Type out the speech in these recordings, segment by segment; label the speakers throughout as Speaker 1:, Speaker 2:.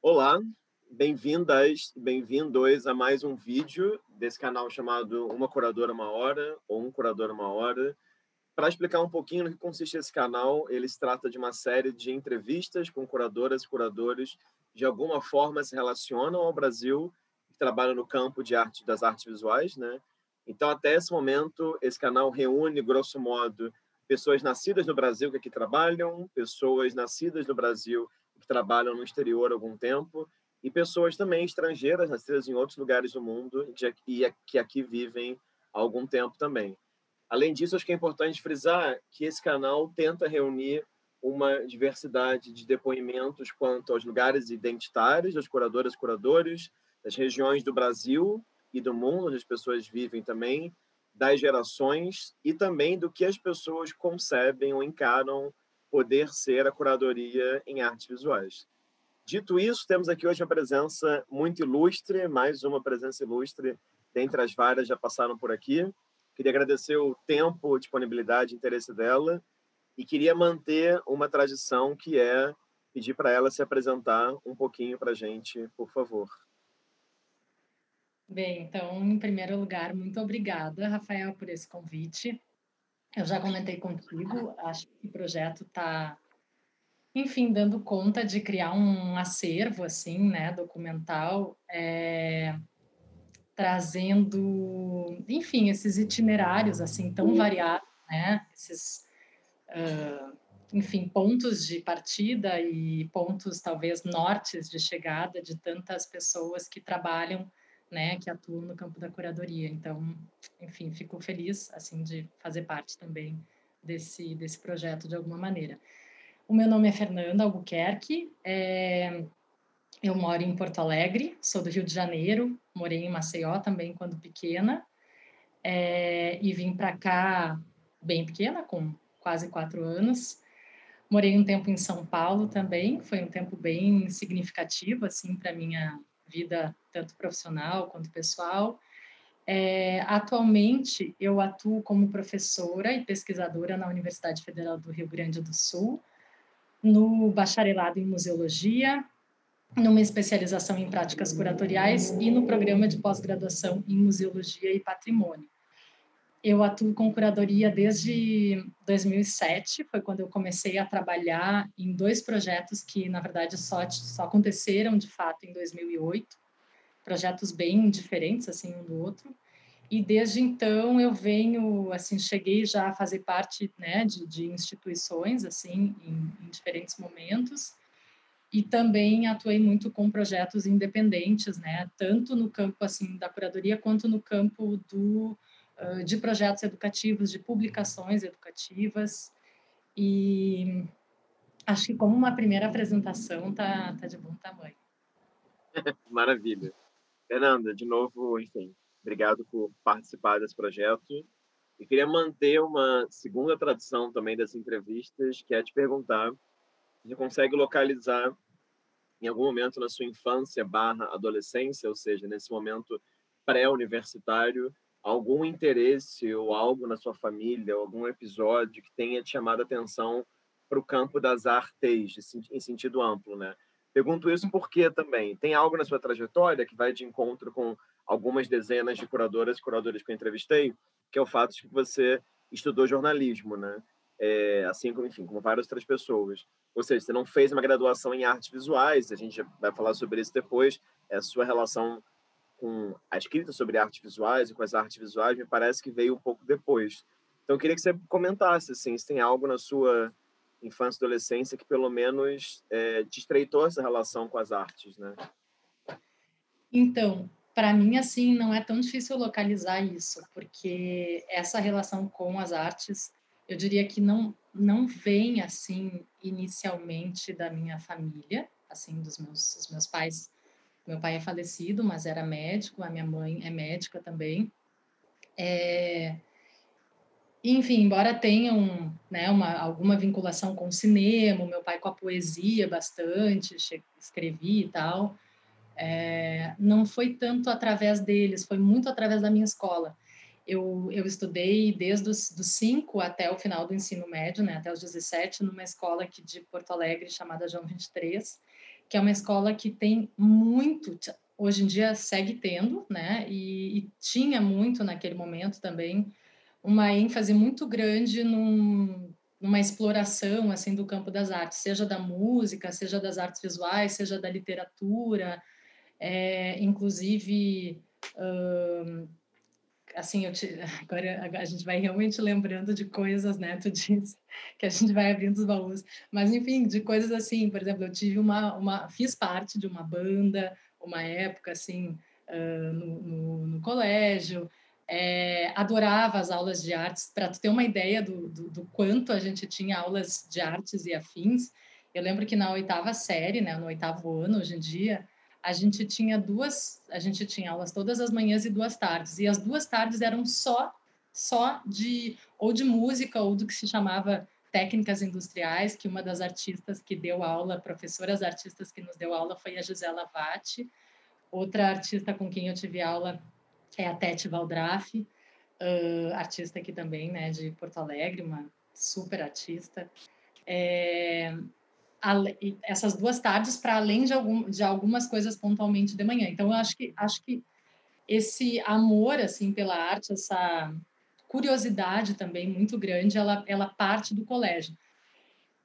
Speaker 1: Olá, bem-vindas bem-vindos a mais um vídeo desse canal chamado Uma Curadora Uma Hora ou Um Curador Uma Hora. Para explicar um pouquinho no que consiste esse canal, ele se trata de uma série de entrevistas com curadoras e curadores de alguma forma se relacionam ao Brasil, que trabalham no campo de arte das artes visuais, né? Então, até esse momento, esse canal reúne, grosso modo, pessoas nascidas no Brasil que aqui trabalham, pessoas nascidas no Brasil trabalham no exterior há algum tempo, e pessoas também estrangeiras, nascidas em outros lugares do mundo e que aqui vivem há algum tempo também. Além disso, acho que é importante frisar que esse canal tenta reunir uma diversidade de depoimentos quanto aos lugares identitários das curadoras e curadores, das regiões do Brasil e do mundo onde as pessoas vivem também, das gerações e também do que as pessoas concebem ou encaram poder ser a curadoria em artes visuais. Dito isso, temos aqui hoje uma presença muito ilustre, mais uma presença ilustre dentre as várias já passaram por aqui. Queria agradecer o tempo, disponibilidade, interesse dela e queria manter uma tradição que é pedir para ela se apresentar um pouquinho para a gente, por favor.
Speaker 2: Bem, então, em primeiro lugar, muito obrigada, Rafael, por esse convite. Eu já comentei contigo, acho que o projeto está, enfim, dando conta de criar um acervo, assim, né, documental, é, trazendo, enfim, esses itinerários, assim, tão variados, né, esses, uh, enfim, pontos de partida e pontos, talvez, nortes de chegada de tantas pessoas que trabalham né, que atuam no campo da curadoria. Então, enfim, fico feliz assim de fazer parte também desse desse projeto de alguma maneira. O meu nome é Fernanda Albuquerque, é, eu moro em Porto Alegre, sou do Rio de Janeiro, morei em Maceió também quando pequena, é, e vim para cá bem pequena, com quase quatro anos. Morei um tempo em São Paulo também, foi um tempo bem significativo assim para minha vida tanto profissional quanto pessoal. É, atualmente, eu atuo como professora e pesquisadora na Universidade Federal do Rio Grande do Sul, no bacharelado em museologia, numa especialização em práticas curatoriais e no programa de pós-graduação em museologia e patrimônio. Eu atuo com curadoria desde 2007, foi quando eu comecei a trabalhar em dois projetos que, na verdade, só, só aconteceram de fato em 2008, projetos bem diferentes, assim, um do outro. E desde então eu venho, assim, cheguei já a fazer parte, né, de, de instituições, assim, em, em diferentes momentos. E também atuei muito com projetos independentes, né, tanto no campo, assim, da curadoria quanto no campo do de projetos educativos, de publicações educativas. E acho que como uma primeira apresentação tá, tá de bom tamanho.
Speaker 1: Maravilha. Fernanda, de novo, enfim, obrigado por participar desse projeto. E queria manter uma segunda tradição também das entrevistas, que é te perguntar se você consegue localizar em algum momento na sua infância barra adolescência, ou seja, nesse momento pré-universitário, algum interesse ou algo na sua família, algum episódio que tenha te chamado a atenção para o campo das artes, em sentido amplo, né? Pergunto isso porque também tem algo na sua trajetória que vai de encontro com algumas dezenas de curadoras e curadores que eu entrevistei, que é o fato de que você estudou jornalismo, né? É, assim como, enfim, como várias outras pessoas. Ou seja, você não fez uma graduação em artes visuais, a gente vai falar sobre isso depois, é a sua relação com a escrita sobre artes visuais e com as artes visuais, me parece que veio um pouco depois. Então, eu queria que você comentasse assim, se tem algo na sua infância e adolescência que, pelo menos, é, te estreitou essa relação com as artes, né?
Speaker 2: Então, para mim, assim, não é tão difícil localizar isso, porque essa relação com as artes, eu diria que não, não vem, assim, inicialmente da minha família, assim, dos meus, dos meus pais meu pai é falecido, mas era médico, a minha mãe é médica também. É... Enfim, embora tenham né, uma, alguma vinculação com o cinema, meu pai com a poesia bastante, escrevi e tal, é... não foi tanto através deles, foi muito através da minha escola. Eu, eu estudei desde os 5 até o final do ensino médio, né, até os 17, numa escola aqui de Porto Alegre chamada João 23, que é uma escola que tem muito, hoje em dia segue tendo, né? E, e tinha muito naquele momento também uma ênfase muito grande num, numa exploração assim do campo das artes, seja da música, seja das artes visuais, seja da literatura, é, inclusive assim, te, agora a gente vai realmente lembrando de coisas, né? Tu disse que a gente vai abrindo os baús, mas enfim, de coisas assim, por exemplo, eu tive uma, uma fiz parte de uma banda, uma época assim, uh, no, no, no, colégio, é, adorava as aulas de artes, para tu ter uma ideia do, do, do, quanto a gente tinha aulas de artes e afins. Eu lembro que na oitava série, né, no oitavo ano, hoje em dia, a gente tinha duas, a gente tinha aulas todas as manhãs e duas tardes, e as duas tardes eram só só de ou de música ou do que se chamava técnicas industriais, que uma das artistas que deu aula, professoras artistas que nos deu aula foi a Gisela Vatti. Outra artista com quem eu tive aula é a Tete Valdraff, uh, artista aqui também, né, de Porto Alegre, uma super artista. É, essas duas tardes para além de, algum, de algumas coisas pontualmente de manhã. Então, eu acho que, acho que esse amor assim pela arte, essa curiosidade também muito grande, ela, ela parte do colégio.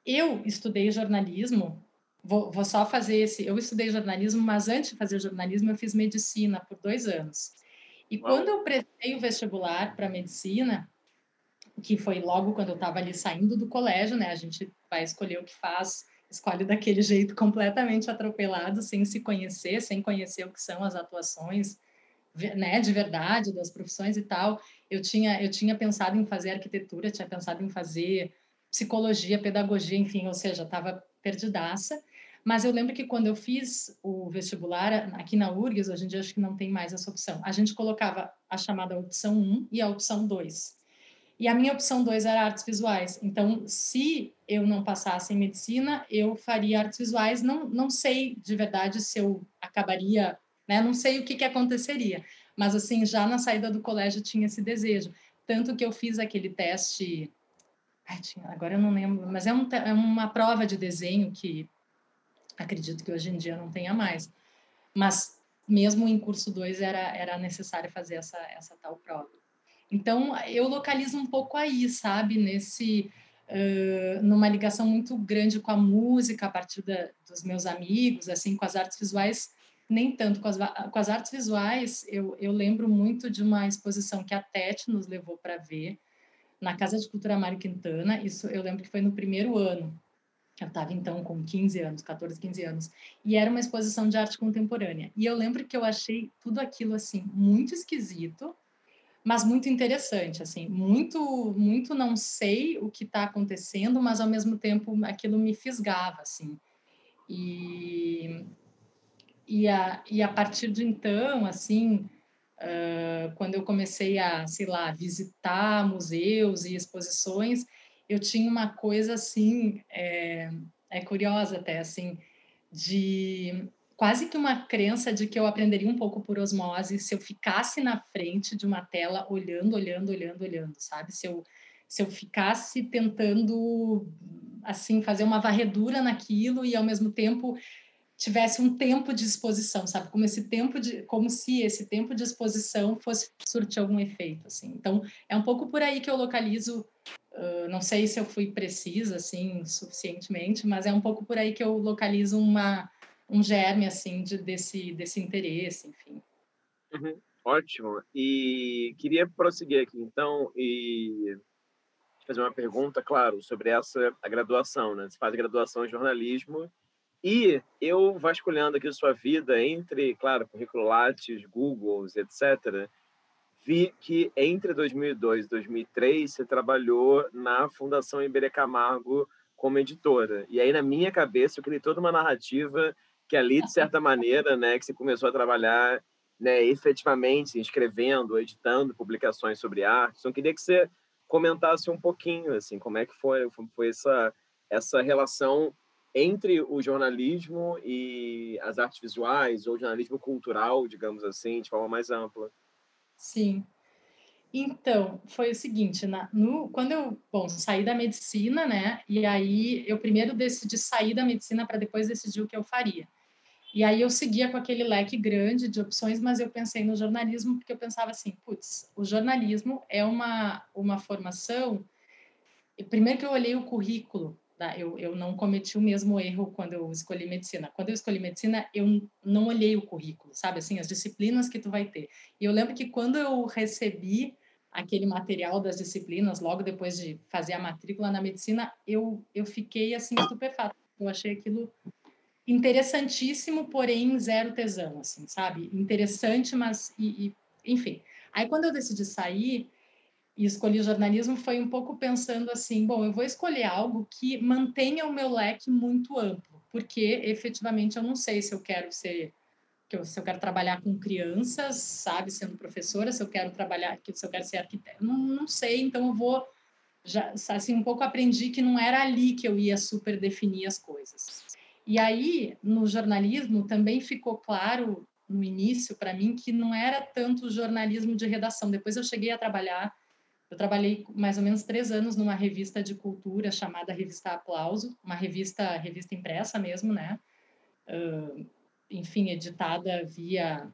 Speaker 2: Eu estudei jornalismo, vou, vou só fazer esse. Eu estudei jornalismo, mas antes de fazer jornalismo, eu fiz medicina por dois anos. E Uau. quando eu prestei o vestibular para medicina, que foi logo quando eu estava ali saindo do colégio, né? A gente vai escolher o que faz escolhe daquele jeito completamente atropelado, sem se conhecer, sem conhecer o que são as atuações, né, de verdade das profissões e tal. Eu tinha eu tinha pensado em fazer arquitetura, tinha pensado em fazer psicologia, pedagogia, enfim, ou seja, estava perdidaça. Mas eu lembro que quando eu fiz o vestibular aqui na URGS, hoje em dia acho que não tem mais essa opção. A gente colocava a chamada opção 1 e a opção 2. E a minha opção 2 era artes visuais. Então, se eu não passasse em medicina, eu faria artes visuais. Não, não sei de verdade se eu acabaria, né? Não sei o que, que aconteceria. Mas, assim, já na saída do colégio tinha esse desejo. Tanto que eu fiz aquele teste. Ai, tinha, agora eu não lembro, mas é, um, é uma prova de desenho que acredito que hoje em dia não tenha mais. Mas, mesmo em curso 2, era, era necessário fazer essa, essa tal prova. Então, eu localizo um pouco aí, sabe? Nesse, uh, numa ligação muito grande com a música, a partir da, dos meus amigos, assim, com as artes visuais, nem tanto com as, com as artes visuais, eu, eu lembro muito de uma exposição que a Tete nos levou para ver, na Casa de Cultura Mário Quintana, isso eu lembro que foi no primeiro ano, eu estava então com 15 anos, 14, 15 anos, e era uma exposição de arte contemporânea. E eu lembro que eu achei tudo aquilo assim muito esquisito, mas muito interessante, assim, muito, muito não sei o que está acontecendo, mas ao mesmo tempo aquilo me fisgava, assim. E, e, a, e a partir de então, assim, uh, quando eu comecei a, sei lá, visitar museus e exposições, eu tinha uma coisa, assim, é, é curiosa até, assim, de quase que uma crença de que eu aprenderia um pouco por osmose se eu ficasse na frente de uma tela olhando, olhando, olhando, olhando, sabe? Se eu, se eu ficasse tentando, assim, fazer uma varredura naquilo e ao mesmo tempo tivesse um tempo de exposição, sabe? Como esse tempo de, como se esse tempo de exposição fosse surtir algum efeito, assim. Então, é um pouco por aí que eu localizo. Uh, não sei se eu fui precisa, assim, suficientemente, mas é um pouco por aí que eu localizo uma um germe assim de, desse desse interesse, enfim.
Speaker 1: Uhum. Ótimo. E queria prosseguir aqui então e fazer uma pergunta, claro, sobre essa a graduação, né? Você faz graduação em jornalismo e eu vasculhando aqui sua vida entre, claro, currículo Lattes, Googles, etc. Vi que entre 2002 e 2003 você trabalhou na Fundação Iberê Camargo como editora. E aí na minha cabeça eu criei toda uma narrativa que ali, de certa maneira, né, que você começou a trabalhar né, efetivamente, escrevendo, editando publicações sobre arte. Então, queria que você comentasse um pouquinho, assim, como é que foi, foi essa, essa relação entre o jornalismo e as artes visuais, ou jornalismo cultural, digamos assim, de forma mais ampla.
Speaker 2: Sim. Então, foi o seguinte, na, no, quando eu, bom, saí da medicina, né, e aí eu primeiro decidi sair da medicina para depois decidir o que eu faria. E aí eu seguia com aquele leque grande de opções, mas eu pensei no jornalismo porque eu pensava assim, putz, o jornalismo é uma, uma formação... Primeiro que eu olhei o currículo, tá? eu, eu não cometi o mesmo erro quando eu escolhi medicina. Quando eu escolhi medicina, eu não olhei o currículo, sabe? Assim, as disciplinas que tu vai ter. E eu lembro que quando eu recebi aquele material das disciplinas, logo depois de fazer a matrícula na medicina, eu, eu fiquei assim estupefata. Eu achei aquilo interessantíssimo, porém zero tesão, assim, sabe? Interessante, mas e, e, enfim. Aí quando eu decidi sair e escolhi jornalismo, foi um pouco pensando assim, bom, eu vou escolher algo que mantenha o meu leque muito amplo, porque efetivamente eu não sei se eu quero ser que eu, se eu quero trabalhar com crianças, sabe, sendo professora, se eu quero trabalhar, se eu quero ser arquiteta, não, não sei, então eu vou já assim um pouco aprendi que não era ali que eu ia super definir as coisas. E aí, no jornalismo também ficou claro no início para mim que não era tanto jornalismo de redação. Depois eu cheguei a trabalhar, eu trabalhei mais ou menos três anos numa revista de cultura chamada Revista Aplauso, uma revista revista impressa mesmo, né? Uh, enfim, editada via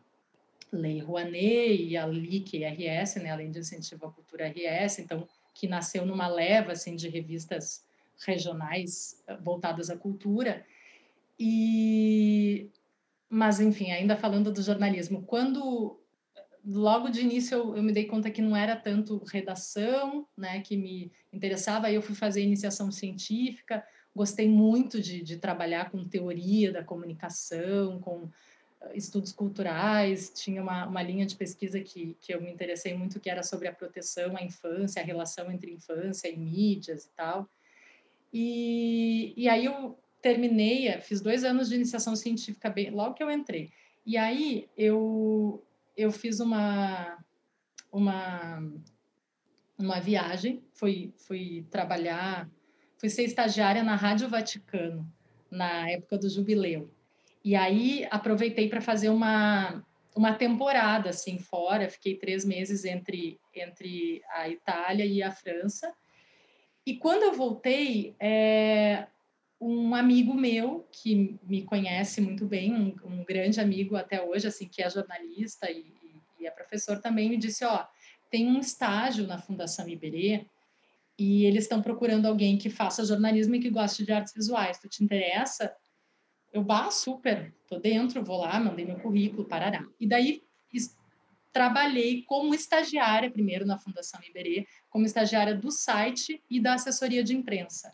Speaker 2: Lei Rouanet e a LIC RS, né, além de incentivo à cultura RS, então que nasceu numa leva assim de revistas regionais eh, voltadas à cultura. E mas enfim, ainda falando do jornalismo, quando logo de início eu, eu, me dei conta que não era tanto redação, né, que me interessava, aí eu fui fazer iniciação científica, Gostei muito de, de trabalhar com teoria da comunicação, com eh, estudos culturais, tinha uma, uma linha de pesquisa que, que eu me interessei muito, que era sobre a proteção à infância, a relação entre infância e mídias e tal. E, e aí eu terminei, eh, fiz dois anos de iniciação científica bem, logo que eu entrei. E aí eu, eu fiz uma, uma, uma viagem, fui, fui trabalhar fui ser estagiária na Rádio Vaticano, na época do jubileu. E aí aproveitei para fazer uma, uma temporada assim fora, fiquei três meses entre, entre a Itália e a França. E quando eu voltei, é, um amigo meu que me conhece muito bem, um, um, grande amigo até hoje, assim, que é jornalista e, e é professor também, me disse: ó, tem um estágio na Fundação Iberê e eles estão procurando alguém que faça jornalismo e que goste de artes visuais. Tu te interessa? Eu, bah, super, tô dentro, vou lá, mandei meu currículo, parará. E daí trabalhei como estagiária primeiro na Fundação Iberê, como estagiária do site e da assessoria de imprensa.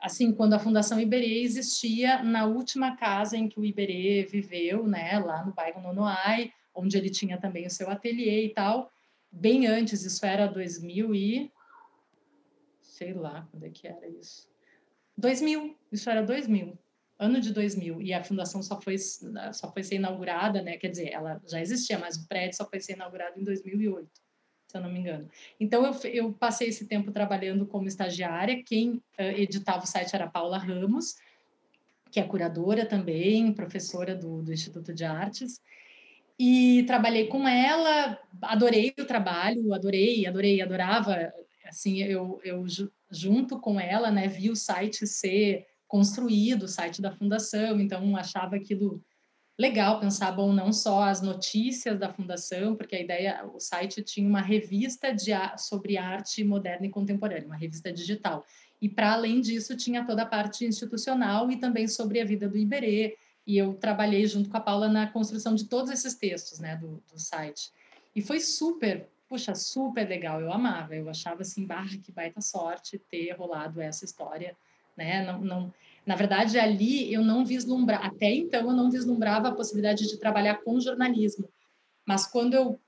Speaker 2: Assim, quando a Fundação Iberê existia na última casa em que o Iberê viveu, né, lá no bairro Nonoai, onde ele tinha também o seu ateliê e tal, bem antes, isso era 2000 e sei lá quando é que era isso. 2000, isso era 2000, ano de 2000, e a fundação só foi, só foi ser inaugurada, né? Quer dizer, ela já existia, mas o prédio só foi ser inaugurado em 2008, se eu não me engano. Então, eu, eu passei esse tempo trabalhando como estagiária, quem uh, editava o site era Paula Ramos, que é curadora também, professora do, do Instituto de Artes, e trabalhei com ela, adorei o trabalho, adorei, adorei, adorava assim, eu, eu junto com ela, né, vi o site ser construído, o site da fundação, então achava aquilo legal pensar, bom, não só as notícias da fundação, porque a ideia, o site tinha uma revista de, sobre arte moderna e contemporânea, uma revista digital. E para além disso, tinha toda a parte institucional e também sobre a vida do Iberê, e eu trabalhei junto com a Paula na construção de todos esses textos, né, do, do site. E foi super puxa, super legal, eu amava, eu achava assim, bah, que baita sorte ter rolado essa história, né? Não, não, na verdade, ali eu não vislumbrava, até então eu não vislumbrava a possibilidade de trabalhar com jornalismo, mas quando eu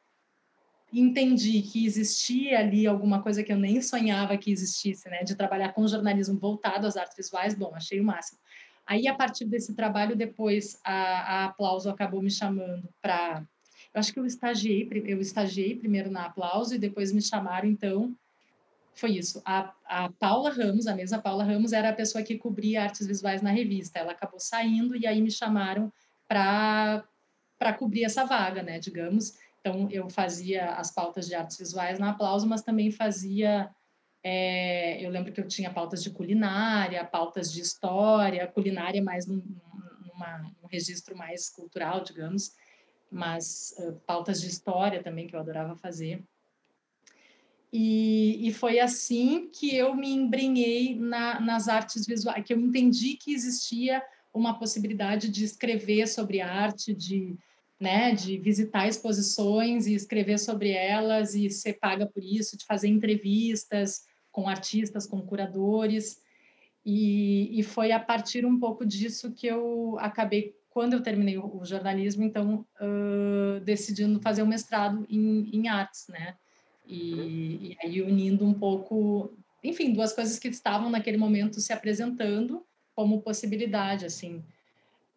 Speaker 2: entendi que existia ali alguma coisa que eu nem sonhava que existisse, né, de trabalhar com jornalismo voltado às artes visuais, bom, achei o máximo. Aí, a partir desse trabalho, depois, a, a Aplauso acabou me chamando para eu acho que eu estagiei, eu estagiei primeiro na Aplauso e depois me chamaram, então, foi isso. A, a Paula Ramos, a mesma Paula Ramos, era a pessoa que cobria artes visuais na revista. Ela acabou saindo e aí me chamaram para para cobrir essa vaga, né, digamos. Então, eu fazia as pautas de artes visuais na Aplauso, mas também fazia. É, eu lembro que eu tinha pautas de culinária, pautas de história, culinária mais num, numa, num registro mais cultural, digamos, mas uh, pautas de história também que eu adorava fazer. E, e foi assim que eu me embrenhei na, nas artes visuais, que eu entendi que existia uma possibilidade de escrever sobre arte, de, né, de visitar exposições e escrever sobre elas e ser paga por isso, de fazer entrevistas com artistas, com curadores. E, e foi a partir um pouco disso que eu acabei, quando eu terminei o, jornalismo, então, uh, decidindo fazer o um mestrado em, em artes, né? E, e aí unindo um pouco, enfim, duas coisas que estavam naquele momento se apresentando como possibilidade, assim.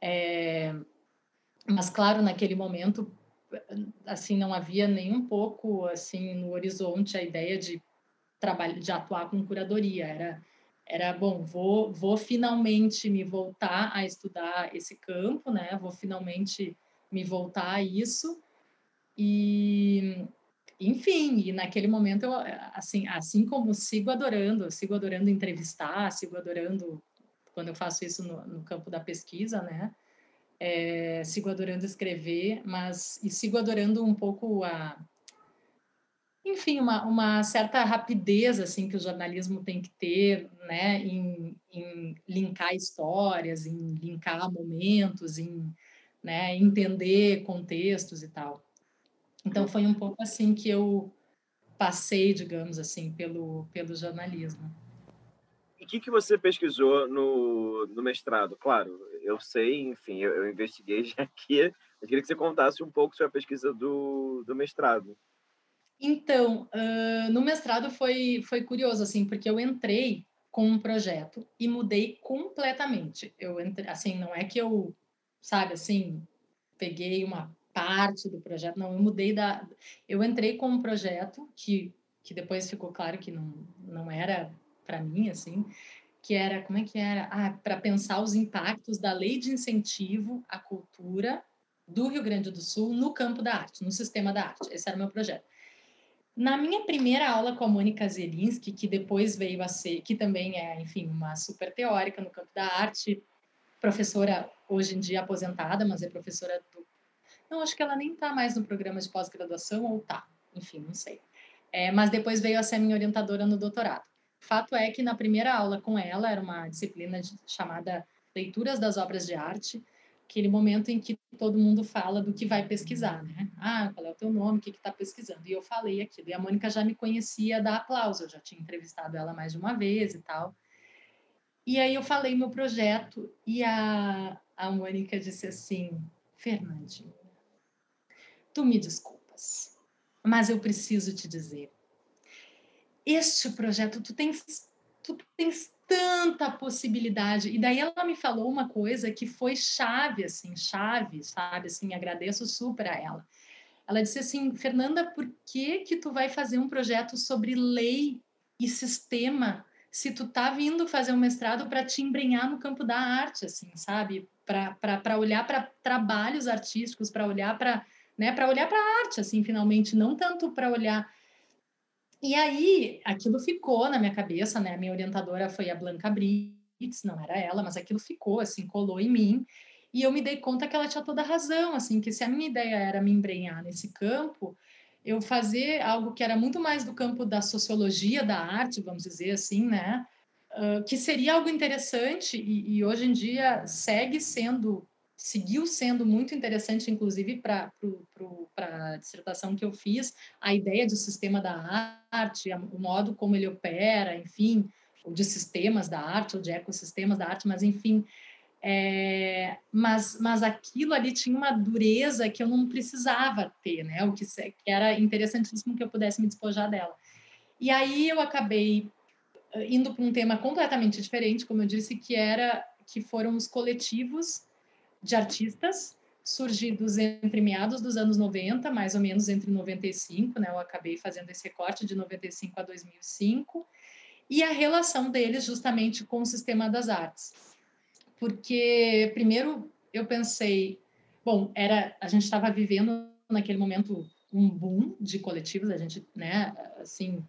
Speaker 2: É, mas claro, naquele momento, assim, não havia nem um pouco assim no horizonte a ideia de trabalhar, de atuar com curadoria. Era, era bom, vou, vou finalmente me voltar a estudar esse campo, né? Vou finalmente me voltar a isso e enfim, e naquele momento eu assim, assim como sigo adorando, sigo adorando entrevistar, sigo adorando quando eu faço isso no, no campo da pesquisa, né? É, sigo adorando escrever, mas e sigo adorando um pouco a, enfim, uma, uma certa rapidez assim que o jornalismo tem que ter, né, em, em linkar histórias, em linkar momentos, em né, entender contextos e tal. Então foi um pouco assim que eu passei, digamos assim, pelo pelo jornalismo.
Speaker 1: E o que, que você pesquisou no, no mestrado? Claro, eu sei, enfim, eu, eu investiguei já aqui. Eu queria que você contasse um pouco sobre a pesquisa do, do mestrado.
Speaker 2: Então, uh, no mestrado foi, foi curioso, assim, porque eu entrei com um projeto e mudei completamente. Eu entrei, assim, não é que eu, sabe, assim, peguei uma parte do projeto, não, eu mudei da... Eu entrei com um projeto que, que depois ficou claro que não, não era para mim, assim, que era, como é que era? Ah, para pensar os impactos da lei de incentivo à cultura do Rio Grande do Sul no campo da arte, no sistema da arte. Esse era o meu projeto. Na minha primeira aula com a Mônica Zelinski, que depois veio a ser, que também é, enfim, uma super teórica no campo da arte, professora hoje em dia aposentada, mas é professora do. Não, acho que ela nem está mais no programa de pós-graduação, ou tá, enfim, não sei. É, mas depois veio a ser minha orientadora no doutorado. Fato é que na primeira aula com ela, era uma disciplina de, chamada Leituras das Obras de Arte, aquele momento em que todo mundo fala do que vai pesquisar, né? Ah, qual é o teu nome, o que está pesquisando? E eu falei aquilo. E a Mônica já me conhecia da Aplauso, eu já tinha entrevistado ela mais de uma vez e tal. E aí eu falei meu projeto e a, a Mônica disse assim, Fernandinha, tu me desculpas, mas eu preciso te dizer, este projeto, tu tens, tu tens tanta possibilidade. E daí ela me falou uma coisa que foi chave, assim, chave, sabe? Assim, agradeço super a ela. Ela disse assim, Fernanda, por que que tu vai fazer um projeto sobre lei e sistema se tu tá vindo fazer um mestrado para te embrenhar no campo da arte, assim, sabe? Para olhar para trabalhos artísticos, para olhar para né, para olhar para a arte, assim, finalmente, não tanto para olhar e aí, aquilo ficou na minha cabeça, né? A minha orientadora foi a Blanca Brits, não era ela, mas aquilo ficou, assim, colou em mim. E eu me dei conta que ela tinha toda a razão, assim, que se a minha ideia era me embrenhar nesse campo, eu fazer algo que era muito mais do campo da sociologia da arte, vamos dizer assim, né? Uh, que seria algo interessante e, e hoje em dia segue sendo seguiu sendo muito interessante, inclusive, para a dissertação que eu fiz, a ideia do sistema da arte, o modo como ele opera, enfim, ou de sistemas da arte, ou de ecossistemas da arte, mas, enfim, é, mas, mas aquilo ali tinha uma dureza que eu não precisava ter, né? O que, que era interessantíssimo que eu pudesse me despojar dela. E aí eu acabei eh, indo para um tema completamente diferente, como eu disse, que era que foram os coletivos de artistas surgidos entre meados dos anos 90, mais ou menos entre 95, né? Eu acabei fazendo esse recorte de 95 a 2005 e a relação deles justamente com o sistema das artes. Porque primeiro eu pensei, bom, era a gente estava vivendo naquele momento um boom de coletivos, a gente, né, assim,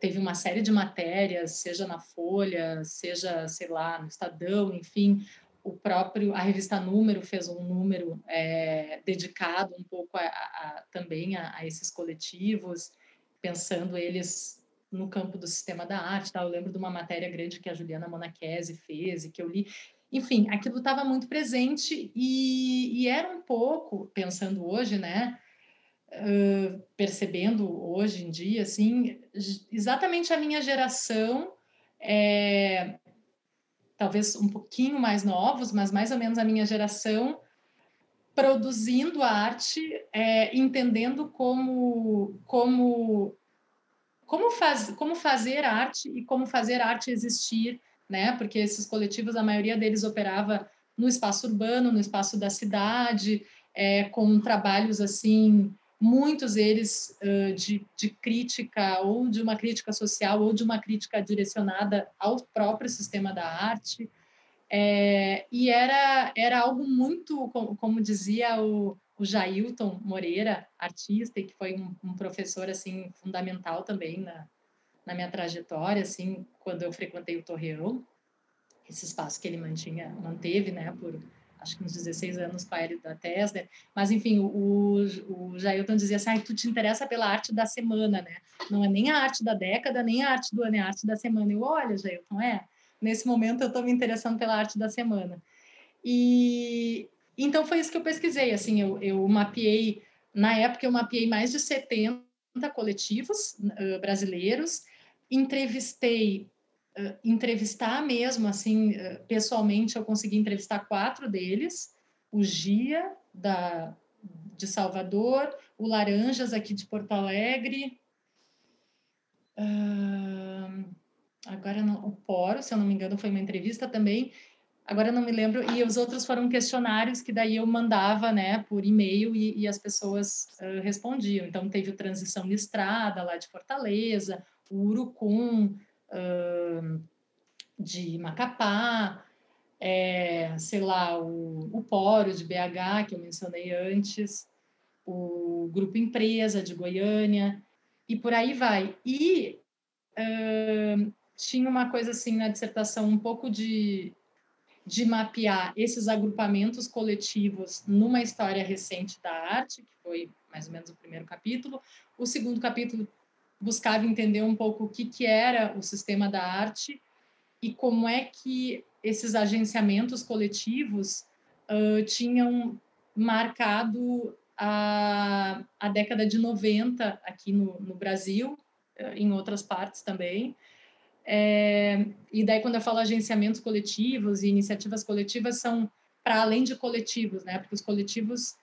Speaker 2: teve uma série de matérias, seja na Folha, seja, sei lá, no Estadão, enfim, o próprio a revista Número fez um número é, dedicado um pouco a, a, também a, a, esses coletivos, pensando eles no campo do sistema da arte. Tá? Eu lembro de uma matéria grande que a Juliana Monachese fez e que eu li. Enfim, aquilo estava muito presente e, e, era um pouco, pensando hoje, né, uh, percebendo hoje em dia, assim, exatamente a minha geração é, talvez um pouquinho mais novos, mas mais ou menos a minha geração, produzindo arte, é, entendendo como, como, como, faz, como fazer arte e como fazer arte existir, né? Porque esses coletivos, a maioria deles operava no espaço urbano, no espaço da cidade, é, com trabalhos assim muitos deles uh, de, de, crítica ou de uma crítica social ou de uma crítica direcionada ao próprio sistema da arte é, e era era algo muito como, como dizia o, o Jailton Moreira artista e que foi um, um, professor assim fundamental também na, na minha trajetória assim quando eu frequentei o Torreão esse espaço que ele mantinha manteve né por acho que uns 16 anos com a da Tesla, mas enfim, o, o Jailton dizia assim, ah, tu te interessa pela arte da semana, né? Não é nem a arte da década, nem a arte do ano, é a arte da semana. Eu, olha, Jailton, é, nesse momento eu estou me interessando pela arte da semana. E então foi isso que eu pesquisei, assim, eu, eu mapeei, na época eu mapeei mais de 70 coletivos uh, brasileiros, entrevistei uh, entrevistar mesmo, assim, uh, pessoalmente, eu consegui entrevistar quatro deles, o Gia, da, de Salvador, o Laranjas, aqui de Porto Alegre, uh, agora não, o Poro, se eu não me engano, foi uma entrevista também, agora não me lembro, e os outros foram questionários que daí eu mandava, né, por e-mail e, e as pessoas respondiam. Então, teve o Transição Listrada, lá de Fortaleza, o Urucum, de Macapá, é, sei lá, o, o Poro de BH, que eu mencionei antes, o Grupo Empresa de Goiânia, e por aí vai. E uh, tinha uma coisa assim na dissertação, um pouco de, de mapear esses agrupamentos coletivos numa história recente da arte, que foi mais ou menos o primeiro capítulo. O segundo capítulo buscava entender um pouco o que, que era o sistema da arte e como é que esses agenciamentos coletivos uh, tinham marcado a, a década de 90 aqui no, no Brasil, em outras partes também. É, e daí, quando eu falo agenciamentos coletivos e iniciativas coletivas, são para além de coletivos, né? Porque os coletivos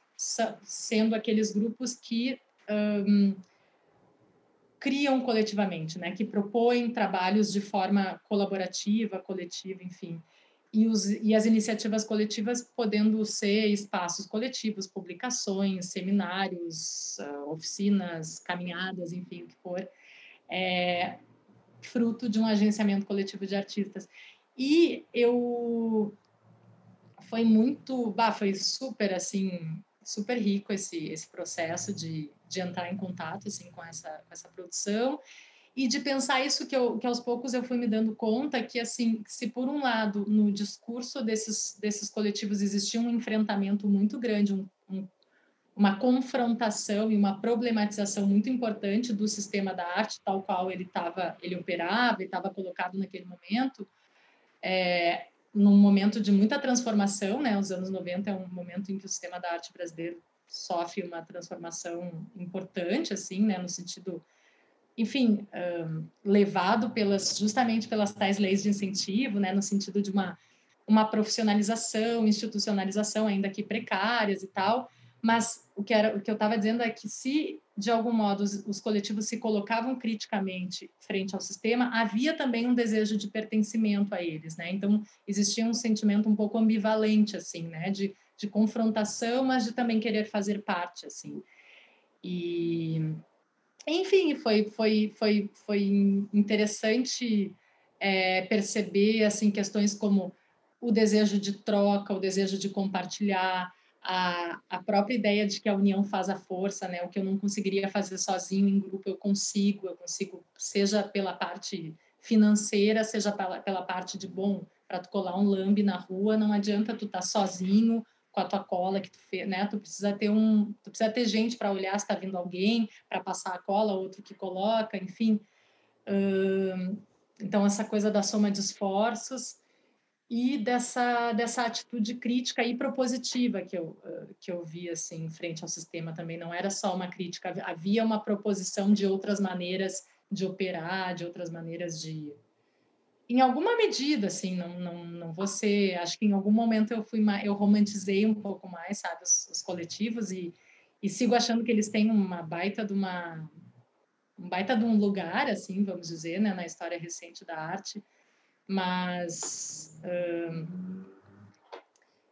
Speaker 2: sendo aqueles grupos que um, criam coletivamente, né, que propõem trabalhos de forma colaborativa, coletiva, enfim. E, os, e as iniciativas coletivas podendo ser espaços coletivos, publicações, seminários, uh, oficinas, caminhadas, enfim, o que for, é, fruto de um agenciamento coletivo de artistas. E eu foi muito, bah, foi super assim, super rico esse esse processo de de entrar em contato assim com essa com essa produção e de pensar isso que eu que aos poucos eu fui me dando conta que assim se por um lado no discurso desses desses coletivos existia um enfrentamento muito grande um, um, uma confrontação e uma problematização muito importante do sistema da arte tal qual ele estava ele operava e estava colocado naquele momento é, num momento de muita transformação, né? Os anos 90 é um momento em que o sistema da arte brasileiro sofre uma transformação importante, assim, né, no sentido, enfim, um, levado pelas justamente pelas tais leis de incentivo, né, no sentido de uma uma profissionalização, institucionalização ainda que precárias e tal, mas o que era o que eu estava dizendo é que se de algum modo os, os, coletivos se colocavam criticamente frente ao sistema, havia também um desejo de pertencimento a eles, né? Então existia um sentimento um pouco ambivalente assim, né, de de confrontação, mas de também querer fazer parte, assim. E, enfim, foi, foi, foi, foi interessante é, perceber, assim, questões como o desejo de troca, o desejo de compartilhar, a, a própria ideia de que a união faz a força, né? O que eu não conseguiria fazer sozinho em grupo, eu consigo, eu consigo, seja pela parte financeira, seja pela, pela parte de bom, para tu colar um lambe na rua, não adianta tu estar tá sozinho com a tua cola que tu fez, né? Tu precisa ter um, tu precisa ter gente para olhar se está vindo alguém, para passar a cola, outro que coloca, enfim. Hum, então essa coisa da soma de esforços e dessa dessa atitude crítica e propositiva que eu que eu vi assim frente ao sistema também. Não era só uma crítica havia uma proposição de outras maneiras de operar de outras maneiras de em alguma medida assim não não não você acho que em algum momento eu fui eu romantizei um pouco mais sabe os, os coletivos e e sigo achando que eles têm uma baita de uma um baita de um lugar assim vamos dizer né na história recente da arte mas,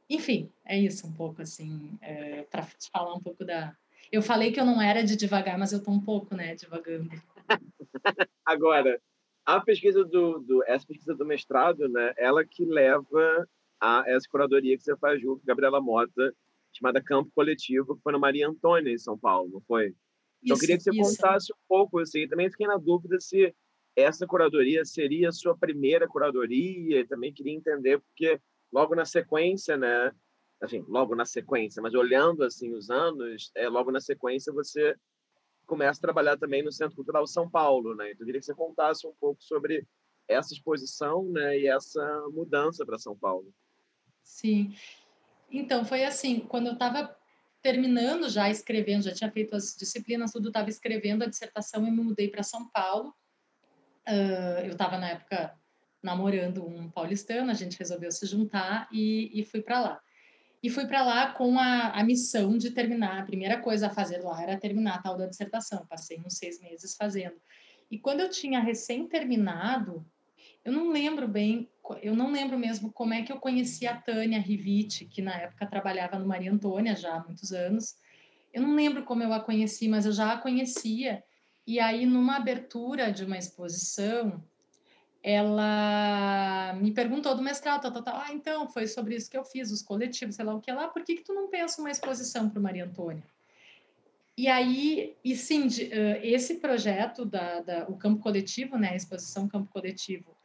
Speaker 2: enfim, é isso um pouco, assim, é, para falar um pouco da. Eu falei que eu não era de devagar, mas eu estou um pouco, né, devagando.
Speaker 1: Agora, a pesquisa do, do, essa pesquisa do mestrado, né, ela que leva a essa curadoria que você faz junto com Gabriela Mota, chamada Campo Coletivo, que foi na Maria Antônia, em São Paulo, não foi? Então, eu queria que você isso. contasse um pouco, assim, também fiquei na dúvida se essa curadoria seria a sua primeira curadoria, também queria entender, porque logo na sequência, né, assim, logo na sequência, mas olhando assim os anos, é, logo na sequência você começa a trabalhar também no Centro Cultural São Paulo, né? Então eu queria que você contasse um pouco sobre essa exposição, né, e essa mudança para São Paulo.
Speaker 2: Sim. Então, foi assim, quando eu estava terminando já escrevendo, já tinha feito as disciplinas, tudo, estava escrevendo a dissertação e me mudei para São Paulo. Uh, eu estava na época namorando um paulistano, a gente resolveu se juntar e, e fui para lá. E fui para lá com a, a, missão de terminar. A primeira coisa a fazer lá era terminar a tal da dissertação. Passei uns seis meses fazendo. E quando eu tinha recém terminado, eu não lembro bem, eu não lembro mesmo como é que eu conheci a Tânia Rivite, que na época trabalhava no Maria Antônia já há muitos anos. Eu não lembro como eu a conheci, mas eu já a conhecia. E aí, numa abertura de uma exposição, ela me perguntou do mestrado, tal, tal, tal. Ah, então, foi sobre isso que eu fiz, os coletivos, sei lá o que lá. Por que, que tu não pensa uma exposição para Maria Antônia? E aí, e sim, esse projeto, da, da, o Campo Coletivo, né, a exposição Campo Coletivo,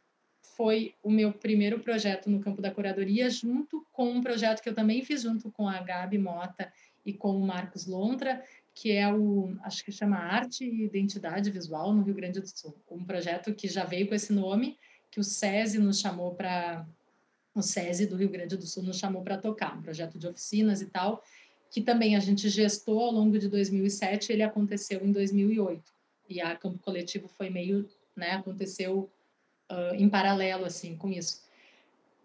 Speaker 2: foi o meu primeiro projeto no campo da curadoria, junto com um projeto que eu também fiz junto com a Gabi Mota e com o Marcos Lontra, que é o, acho que chama Arte e Identidade Visual no Rio Grande do Sul. Um projeto que já veio com esse nome, que o SESI nos chamou para o SESI do Rio Grande do Sul nos chamou para tocar, um projeto de oficinas e tal, que também a gente gestou ao longo de 2007, ele aconteceu em 2008. E a Campo Coletivo foi meio, né, aconteceu uh, em paralelo assim com isso.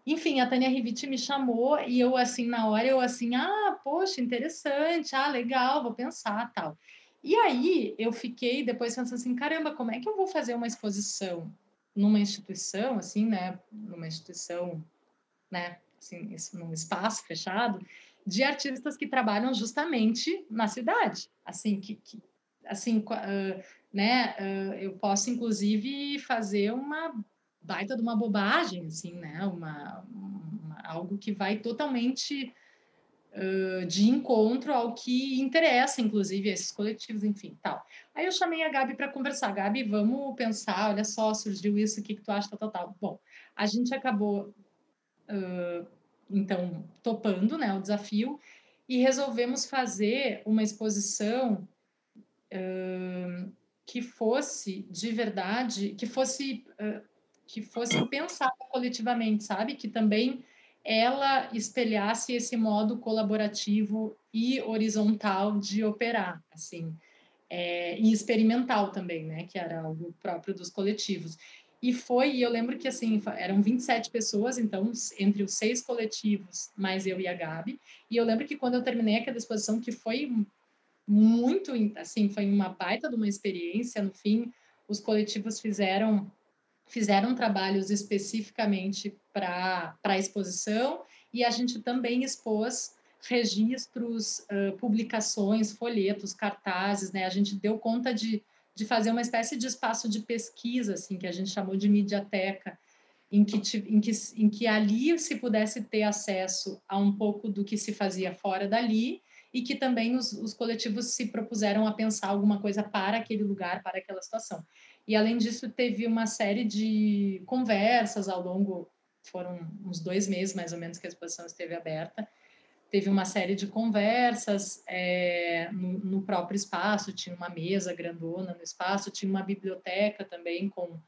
Speaker 2: Enfim, a Tânia Riviti me chamou e eu, assim, na hora, eu assim, ah, poxa, interessante, ah, legal, vou pensar, tal. E aí, eu fiquei depois pensando assim, caramba, como é que eu vou fazer uma exposição numa instituição, assim, né, numa instituição, né, assim, num espaço fechado, de artistas que trabalham justamente na cidade, assim, que, que assim, uh, né, uh, eu posso, inclusive, fazer uma baita de uma bobagem, assim, né? Uma, uma algo que vai totalmente uh, de encontro ao que interessa, inclusive, esses coletivos, enfim, tal. Aí eu chamei a Gabi para conversar. Gabi, vamos pensar, olha só, surgiu isso, o que, que tu acha, tal, tal, tal. Bom, a gente acabou, uh, então, topando, né, o desafio e resolvemos fazer uma exposição uh, que fosse de verdade, que fosse uh, que fosse pensada coletivamente, sabe? Que também ela espelhasse esse modo colaborativo e horizontal de operar, assim, é, e experimental também, né? Que era algo próprio dos coletivos. E foi, e eu lembro que, assim, eram 27 pessoas, então, entre os seis coletivos, mais eu e a Gabi, e eu lembro que quando eu terminei aquela exposição, que foi muito, assim, foi uma baita de uma experiência, no fim, os coletivos fizeram fizeram trabalhos especificamente para a exposição e a gente também expôs registros, uh, publicações, folhetos, cartazes, né? A gente deu conta de, de fazer uma espécie de espaço de pesquisa, assim, que a gente chamou de mediateca, em que, em, que, em que ali se pudesse ter acesso a um pouco do que se fazia fora dali e que também os, os coletivos se propuseram a pensar alguma coisa para aquele lugar, para aquela situação. E além disso, teve uma série de conversas ao longo, foram uns dois meses mais ou menos que a exposição esteve aberta. Teve uma série de conversas é, no, no, próprio espaço, tinha uma mesa grandona no espaço, tinha uma biblioteca também com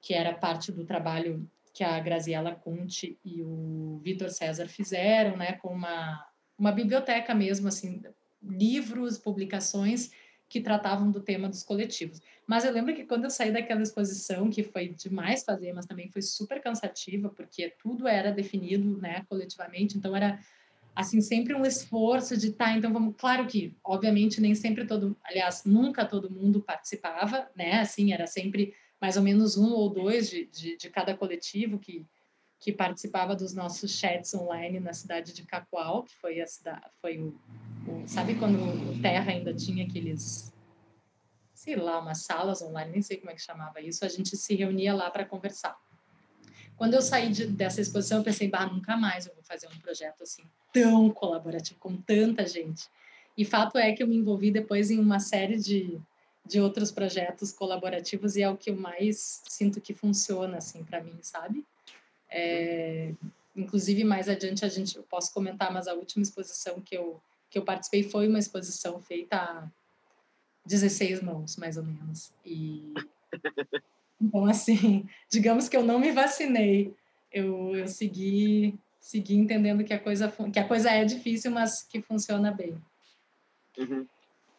Speaker 2: que era parte do trabalho que a Graziella Conte e o Vitor César fizeram, né, com uma, uma biblioteca mesmo, assim, livros, publicações que tratavam do tema dos coletivos. Mas eu lembro que quando eu saí daquela exposição, que foi demais fazer, mas também foi super cansativa, porque tudo era definido, né, coletivamente, então era assim sempre um esforço de tá, então vamos, claro que obviamente nem sempre todo, aliás, nunca todo mundo participava, né? Assim, era sempre mais ou menos um ou dois de, de, de cada coletivo que, que participava dos nossos chats online na cidade de Cacoal, que foi a cidade, foi o, o, sabe quando o Terra ainda tinha aqueles sei lá, umas salas online, nem sei como é que chamava isso, a gente se reunia lá para conversar. Quando eu saí de, dessa exposição, eu pensei, bah, nunca mais eu vou fazer um projeto assim tão colaborativo com tanta gente. E fato é que eu me envolvi depois em uma série de de outros projetos colaborativos e é o que eu mais sinto que funciona assim para mim, sabe? É, inclusive mais adiante a gente eu posso comentar, mas a última exposição que eu que eu participei foi uma exposição feita a 16 mãos, mais ou menos. E então assim, digamos que eu não me vacinei, eu, eu segui segui entendendo que a coisa que a coisa é difícil, mas que funciona bem.
Speaker 1: Uhum.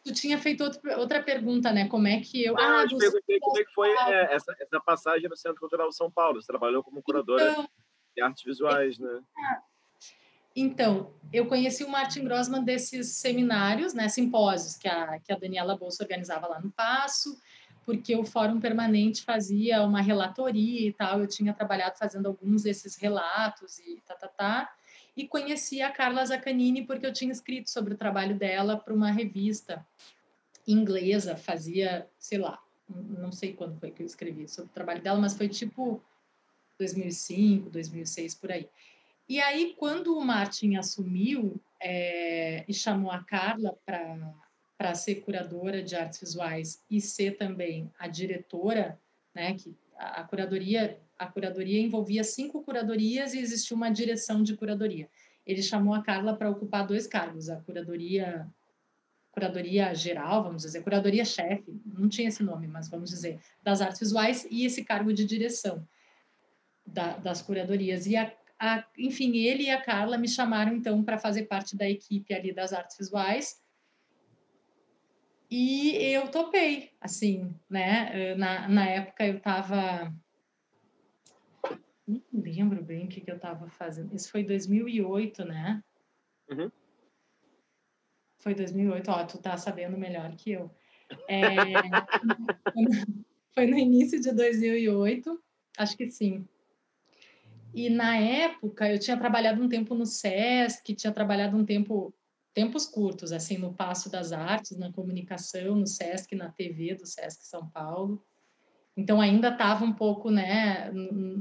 Speaker 2: Tu tinha feito outro, outra pergunta, né? Como é que eu.
Speaker 1: ah, eu te perguntei como é que foi é, essa, essa passagem no Centro Cultural de São Paulo. Você trabalhou como curadora então, de artes visuais, né?
Speaker 2: Então, eu conheci o Martin Grossman desses seminários, né, simpósios que a, que a Daniela Bolsa organizava lá no Passo, porque o Fórum Permanente fazia uma relatoria e tal. Eu tinha trabalhado fazendo alguns desses relatos e tá, tá, tá e conheci a Carla Zaccanini porque eu tinha escrito sobre o trabalho dela para uma revista inglesa, fazia, sei lá, não sei quando foi que eu escrevi sobre o trabalho dela, mas foi tipo 2005, 2006, por aí. E aí, quando o Martin assumiu é, e chamou a Carla para ser curadora de artes visuais e ser também a diretora, né, que a, a curadoria a curadoria envolvia cinco curadorias e existia uma direção de curadoria. Ele chamou a Carla para ocupar dois cargos, a curadoria curadoria geral, vamos dizer, curadoria chefe, não tinha esse nome, mas vamos dizer, das artes visuais e esse cargo de direção da, das curadorias. E a, a, enfim, ele e a Carla me chamaram então para fazer parte da equipe ali das artes visuais. E eu topei, assim, né? Na, na época eu estava não lembro bem o que, que eu estava fazendo. Isso foi 2008, né?
Speaker 1: Uhum.
Speaker 2: Foi 2008, ó, tu tá sabendo melhor que eu. É, foi no início de 2008, acho que sim. E na época eu tinha trabalhado um tempo no SESC, tinha trabalhado um tempo, tempos curtos, assim, no Passo das Artes, na comunicação, no SESC, na TV do SESC São Paulo. Então ainda estava um pouco, né,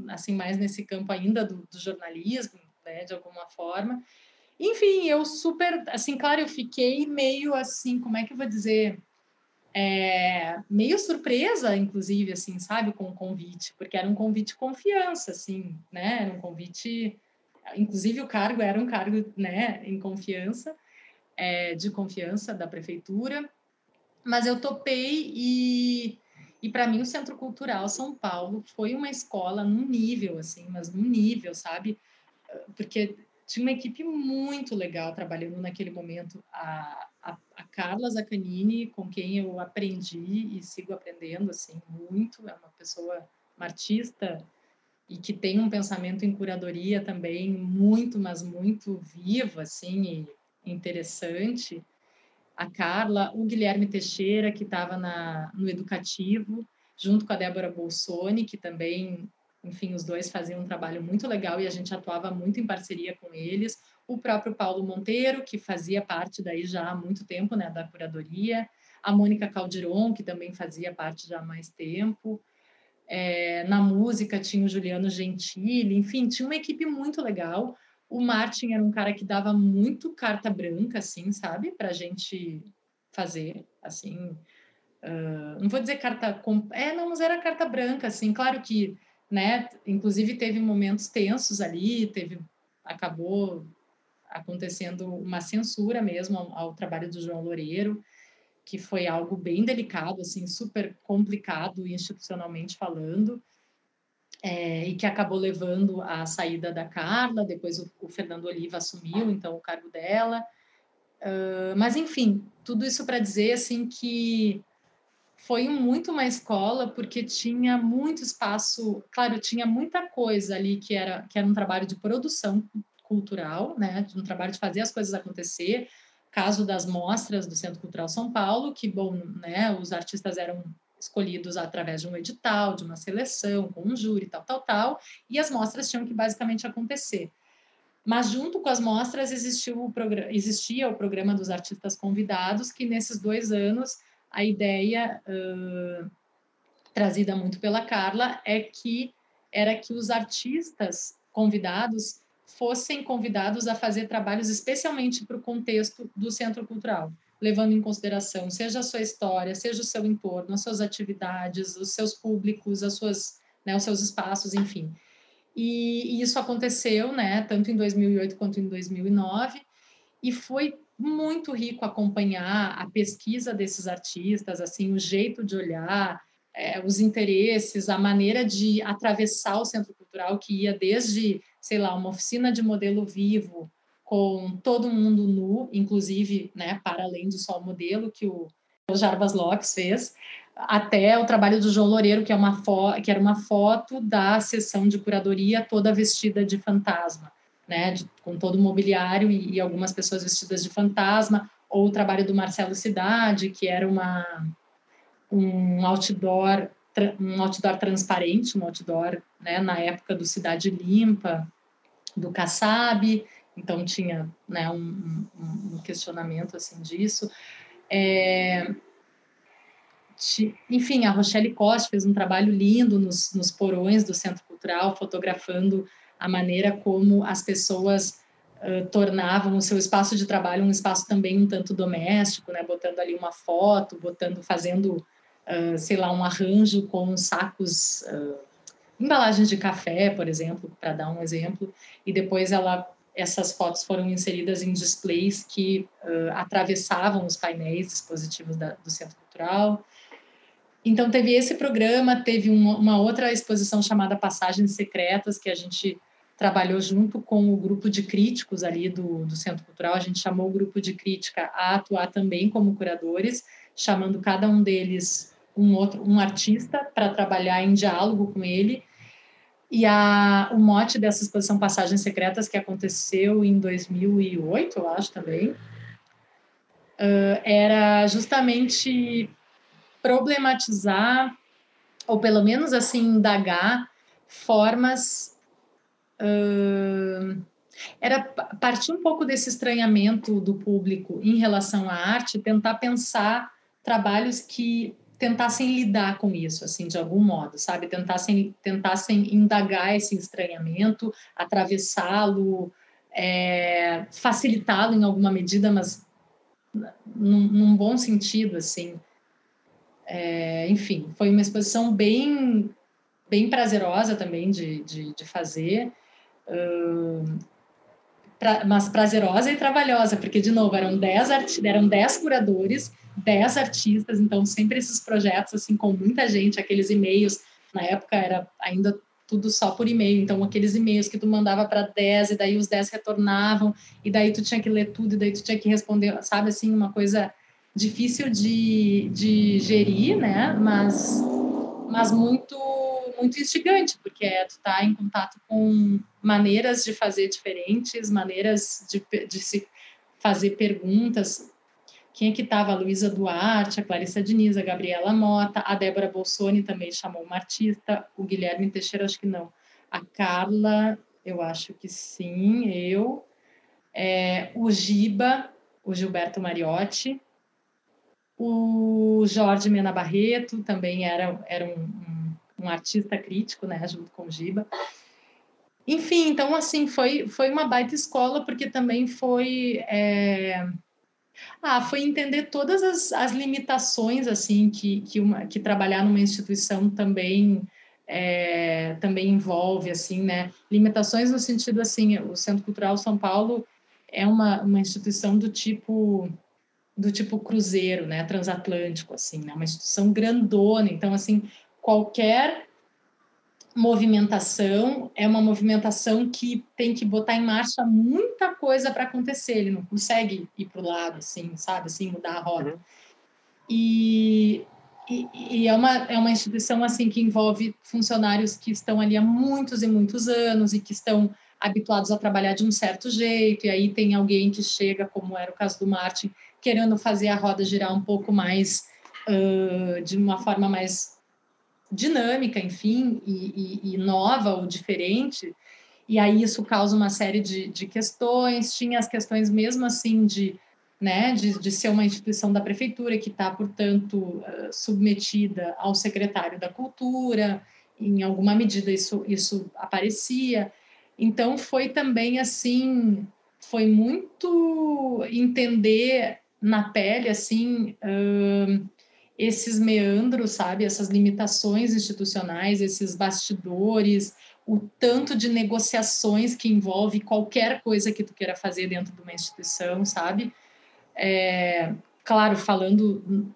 Speaker 2: assim mais nesse campo ainda do, do jornalismo, né, de alguma forma. Enfim, eu super, assim, claro, eu fiquei meio assim, como é que eu vou dizer, é, meio surpresa, inclusive, assim, sabe, com o convite, porque era um convite confiança, assim, né, era um convite, inclusive o cargo era um cargo, né, em confiança, é, de confiança da prefeitura, mas eu topei e e para mim o Centro Cultural São Paulo foi uma escola num nível assim, mas num nível, sabe? Porque tinha uma equipe muito legal trabalhando naquele momento. A, a, a Carla Zaccanini, com quem eu aprendi e sigo aprendendo assim muito, é uma pessoa, uma artista e que tem um pensamento em curadoria também muito, mas muito vivo assim e interessante a Carla, o Guilherme Teixeira, que estava no educativo, junto com a Débora Bolsoni, que também, enfim, os dois faziam um trabalho muito legal e a gente atuava muito em parceria com eles. O próprio Paulo Monteiro, que fazia parte daí já há muito tempo, né, da curadoria. A Mônica Caldiron, que também fazia parte já há mais tempo. É, na música tinha o Juliano Gentili, enfim, tinha uma equipe muito legal. O Martin era um cara que dava muito carta branca, assim, sabe, para a gente fazer, assim. Uh, não vou dizer carta. Com... É, não, mas era carta branca, assim. Claro que, né, inclusive teve momentos tensos ali, teve. Acabou acontecendo uma censura mesmo ao, ao trabalho do João Loureiro que foi algo bem delicado, assim, super complicado institucionalmente falando, é, e que acabou levando à saída da Carla. Depois o, o Fernando Oliva assumiu, então, o cargo dela. Uh, mas, enfim, tudo isso para dizer assim que foi muito uma escola porque tinha muito espaço, claro, tinha muita coisa ali que era que era um trabalho de produção cultural, né, um trabalho de fazer as coisas acontecer, caso das mostras do Centro Cultural São Paulo, que, bom, né, os artistas eram escolhidos através de um edital, de uma seleção, com um júri, tal, tal, tal, e as mostras tinham que basicamente acontecer. Mas junto com as mostras existiu o existia o programa dos artistas convidados, que nesses dois anos a ideia uh, trazida muito pela Carla é que era que os artistas convidados fossem convidados a fazer trabalhos especialmente para o contexto do centro cultural, levando em consideração seja a sua história, seja o seu entorno, as suas atividades, os seus públicos, as suas, né, os seus espaços, enfim. E, e isso aconteceu, né, tanto em 2008 quanto em 2009, e foi muito rico acompanhar a pesquisa desses artistas, assim, o jeito de olhar, é, os interesses, a maneira de atravessar o centro cultural que ia desde sei lá, uma oficina de modelo vivo com todo mundo nu, inclusive, né, para além do só o modelo que o, Jarbas Locks fez, até o trabalho do João Loureiro, que, é uma que era uma foto da sessão de curadoria toda vestida de fantasma, né, de, com todo o mobiliário e, e algumas pessoas vestidas de fantasma, ou o trabalho do Marcelo Cidade, que era uma, um outdoor um outdoor transparente, um outdoor né, na época do Cidade Limpa, do Kassab, então tinha né, um, um, questionamento assim disso. É, enfim, a Rochelle Costa fez um trabalho lindo nos, nos porões do Centro Cultural, fotografando a maneira como as pessoas uh, tornavam o seu espaço de trabalho um espaço também um tanto doméstico, né, botando ali uma foto, botando, fazendo uh, sei lá, um arranjo com sacos, uh, embalagens de café, por exemplo, para dar um exemplo, e depois ela essas fotos foram inseridas em displays que uh, atravessavam os painéis dispositivos da, do Centro Cultural. Então, teve esse programa, teve uma, uma, outra exposição chamada Passagens Secretas, que a gente trabalhou junto com o grupo de críticos ali do, do Centro Cultural. A gente chamou o grupo de crítica a atuar também como curadores, chamando cada um deles um outro um artista para trabalhar em diálogo com ele e a, o mote dessa exposição Passagens Secretas que aconteceu em 2008 eu acho também. Uh, era justamente problematizar ou pelo menos assim indagar formas uh, era partir um pouco desse estranhamento do público em relação à arte, tentar pensar trabalhos que tentassem lidar com isso, assim, de algum modo, sabe? Tentassem, tentassem indagar esse estranhamento, atravessá-lo, é, facilitá-lo em alguma medida, mas num, num bom sentido, assim. É, enfim, foi uma exposição bem, bem prazerosa também de, de, de fazer, uh, pra, mas prazerosa e trabalhosa, porque, de novo, eram dez, eram dez curadores 10 artistas, então sempre esses projetos assim com muita gente, aqueles e-mails, na época era ainda tudo só por e-mail, então aqueles e-mails que tu mandava para 10 e daí os 10 retornavam e daí tu tinha que ler tudo e daí tu tinha que responder, sabe assim, uma coisa difícil de, de gerir, né? Mas mas muito muito instigante, porque é, tu tá em contato com maneiras de fazer diferentes, maneiras de, de se fazer perguntas, quem é que estava? A Luísa Duarte, a Clarissa Diniz, a Gabriela Mota, a Débora Bolsoni também chamou uma artista, o Guilherme Teixeira acho que não, a Carla, eu acho que sim, eu, é, o Giba, o Gilberto Mariotti, o Jorge Mena Barreto também era, era um, um, um artista crítico, né, junto com o Giba. Enfim, então, assim, foi, foi uma baita escola, porque também foi... É... Ah, foi entender todas as, as limitações, assim, que, que, uma, que trabalhar numa instituição também... É, também envolve, assim, né? Limitações no sentido, assim, o Centro Cultural São Paulo é uma, uma instituição do tipo do tipo cruzeiro, né, transatlântico, assim, né, uma instituição grandona, então, assim, qualquer movimentação é uma movimentação que tem que botar em marcha muita coisa para acontecer, ele não consegue ir para o lado, assim, sabe, assim, mudar a roda. Uhum. E, e, e, é, uma, é uma instituição, assim, que envolve funcionários que estão ali há muitos e muitos anos e que estão habituados a trabalhar de um certo jeito, e aí tem alguém que chega, como era o caso do Martin, querendo fazer a roda girar um pouco mais, uh, de uma forma mais dinâmica, enfim, e, e, e, nova ou diferente, e aí isso causa uma série de, de questões, tinha as questões mesmo assim de, né, de, de ser uma instituição da prefeitura que está, portanto, uh, submetida ao secretário da cultura, em alguma medida isso, isso aparecia, então foi também assim, foi muito entender na pele assim, esses meandros, sabe, essas limitações institucionais, esses bastidores, o tanto de negociações que envolve qualquer coisa que tu queira fazer dentro de uma instituição, sabe? É, claro, falando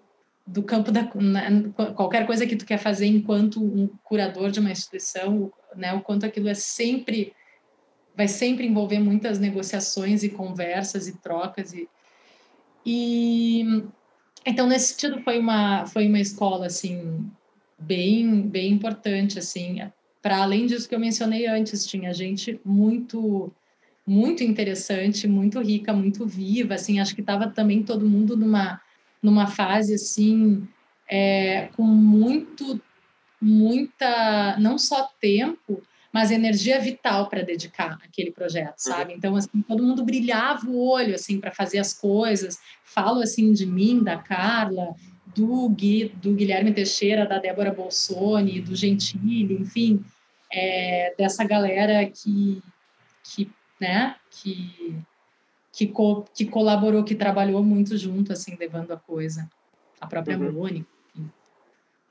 Speaker 2: do campo da qualquer coisa que tu quer fazer enquanto um curador de uma instituição, né, o quanto aquilo é sempre vai sempre envolver muitas negociações e conversas e trocas e, e então, nesse sentido, foi uma, foi uma escola, assim, bem, bem importante, assim, para além disso que eu mencionei antes, tinha gente muito, muito interessante, muito rica, muito viva, assim, acho que estava também todo mundo numa, numa fase, assim, é, com muito, muita, não só tempo, mas energia vital para dedicar aquele projeto, uhum. sabe? Então, assim, todo mundo brilhava o olho, assim, para fazer as coisas. Falo, assim, de mim, da Carla, do, Gui, do Guilherme Teixeira, da Débora Bolsoni, do Gentili, enfim, é, dessa galera que, que né, que, que, co, que colaborou, que trabalhou muito junto, assim, levando a coisa. A própria uhum. Mônica.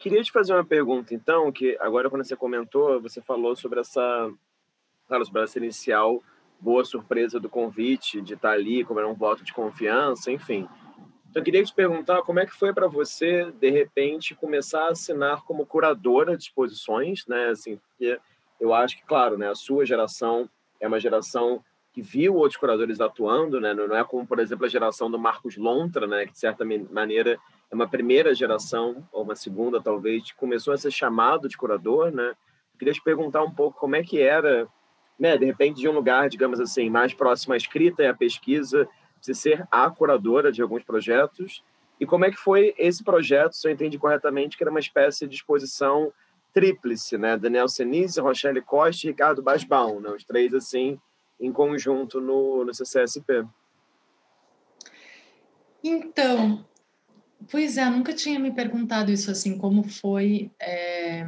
Speaker 1: Queria te fazer uma pergunta, então, que agora quando você comentou, você falou sobre essa, claro, sobre essa inicial boa surpresa do convite, de estar ali, como era um voto de confiança, enfim. Então, eu queria te perguntar como é que foi para você, de repente, começar a assinar como curadora de exposições, né? Assim, porque eu acho que, claro, né, a sua geração é uma geração que viu outros curadores atuando, né? Não é como, por exemplo, a geração do Marcos Lontra, né? Que, de certa maneira, é uma primeira geração, ou uma segunda talvez, que começou a ser chamado de curador, né? Eu queria te perguntar um pouco como é que era, né, de repente de um lugar, digamos assim, mais próximo à escrita e à pesquisa, você ser a curadora de alguns projetos, e como é que foi esse projeto, se eu entendi corretamente, que era uma espécie de exposição tríplice, né? Daniel Senise, Rochelle Costa e Ricardo Basbaum, né? Os três, assim, em conjunto no, no CCSP.
Speaker 2: Então, Pois é, nunca tinha me perguntado isso assim, como foi. É...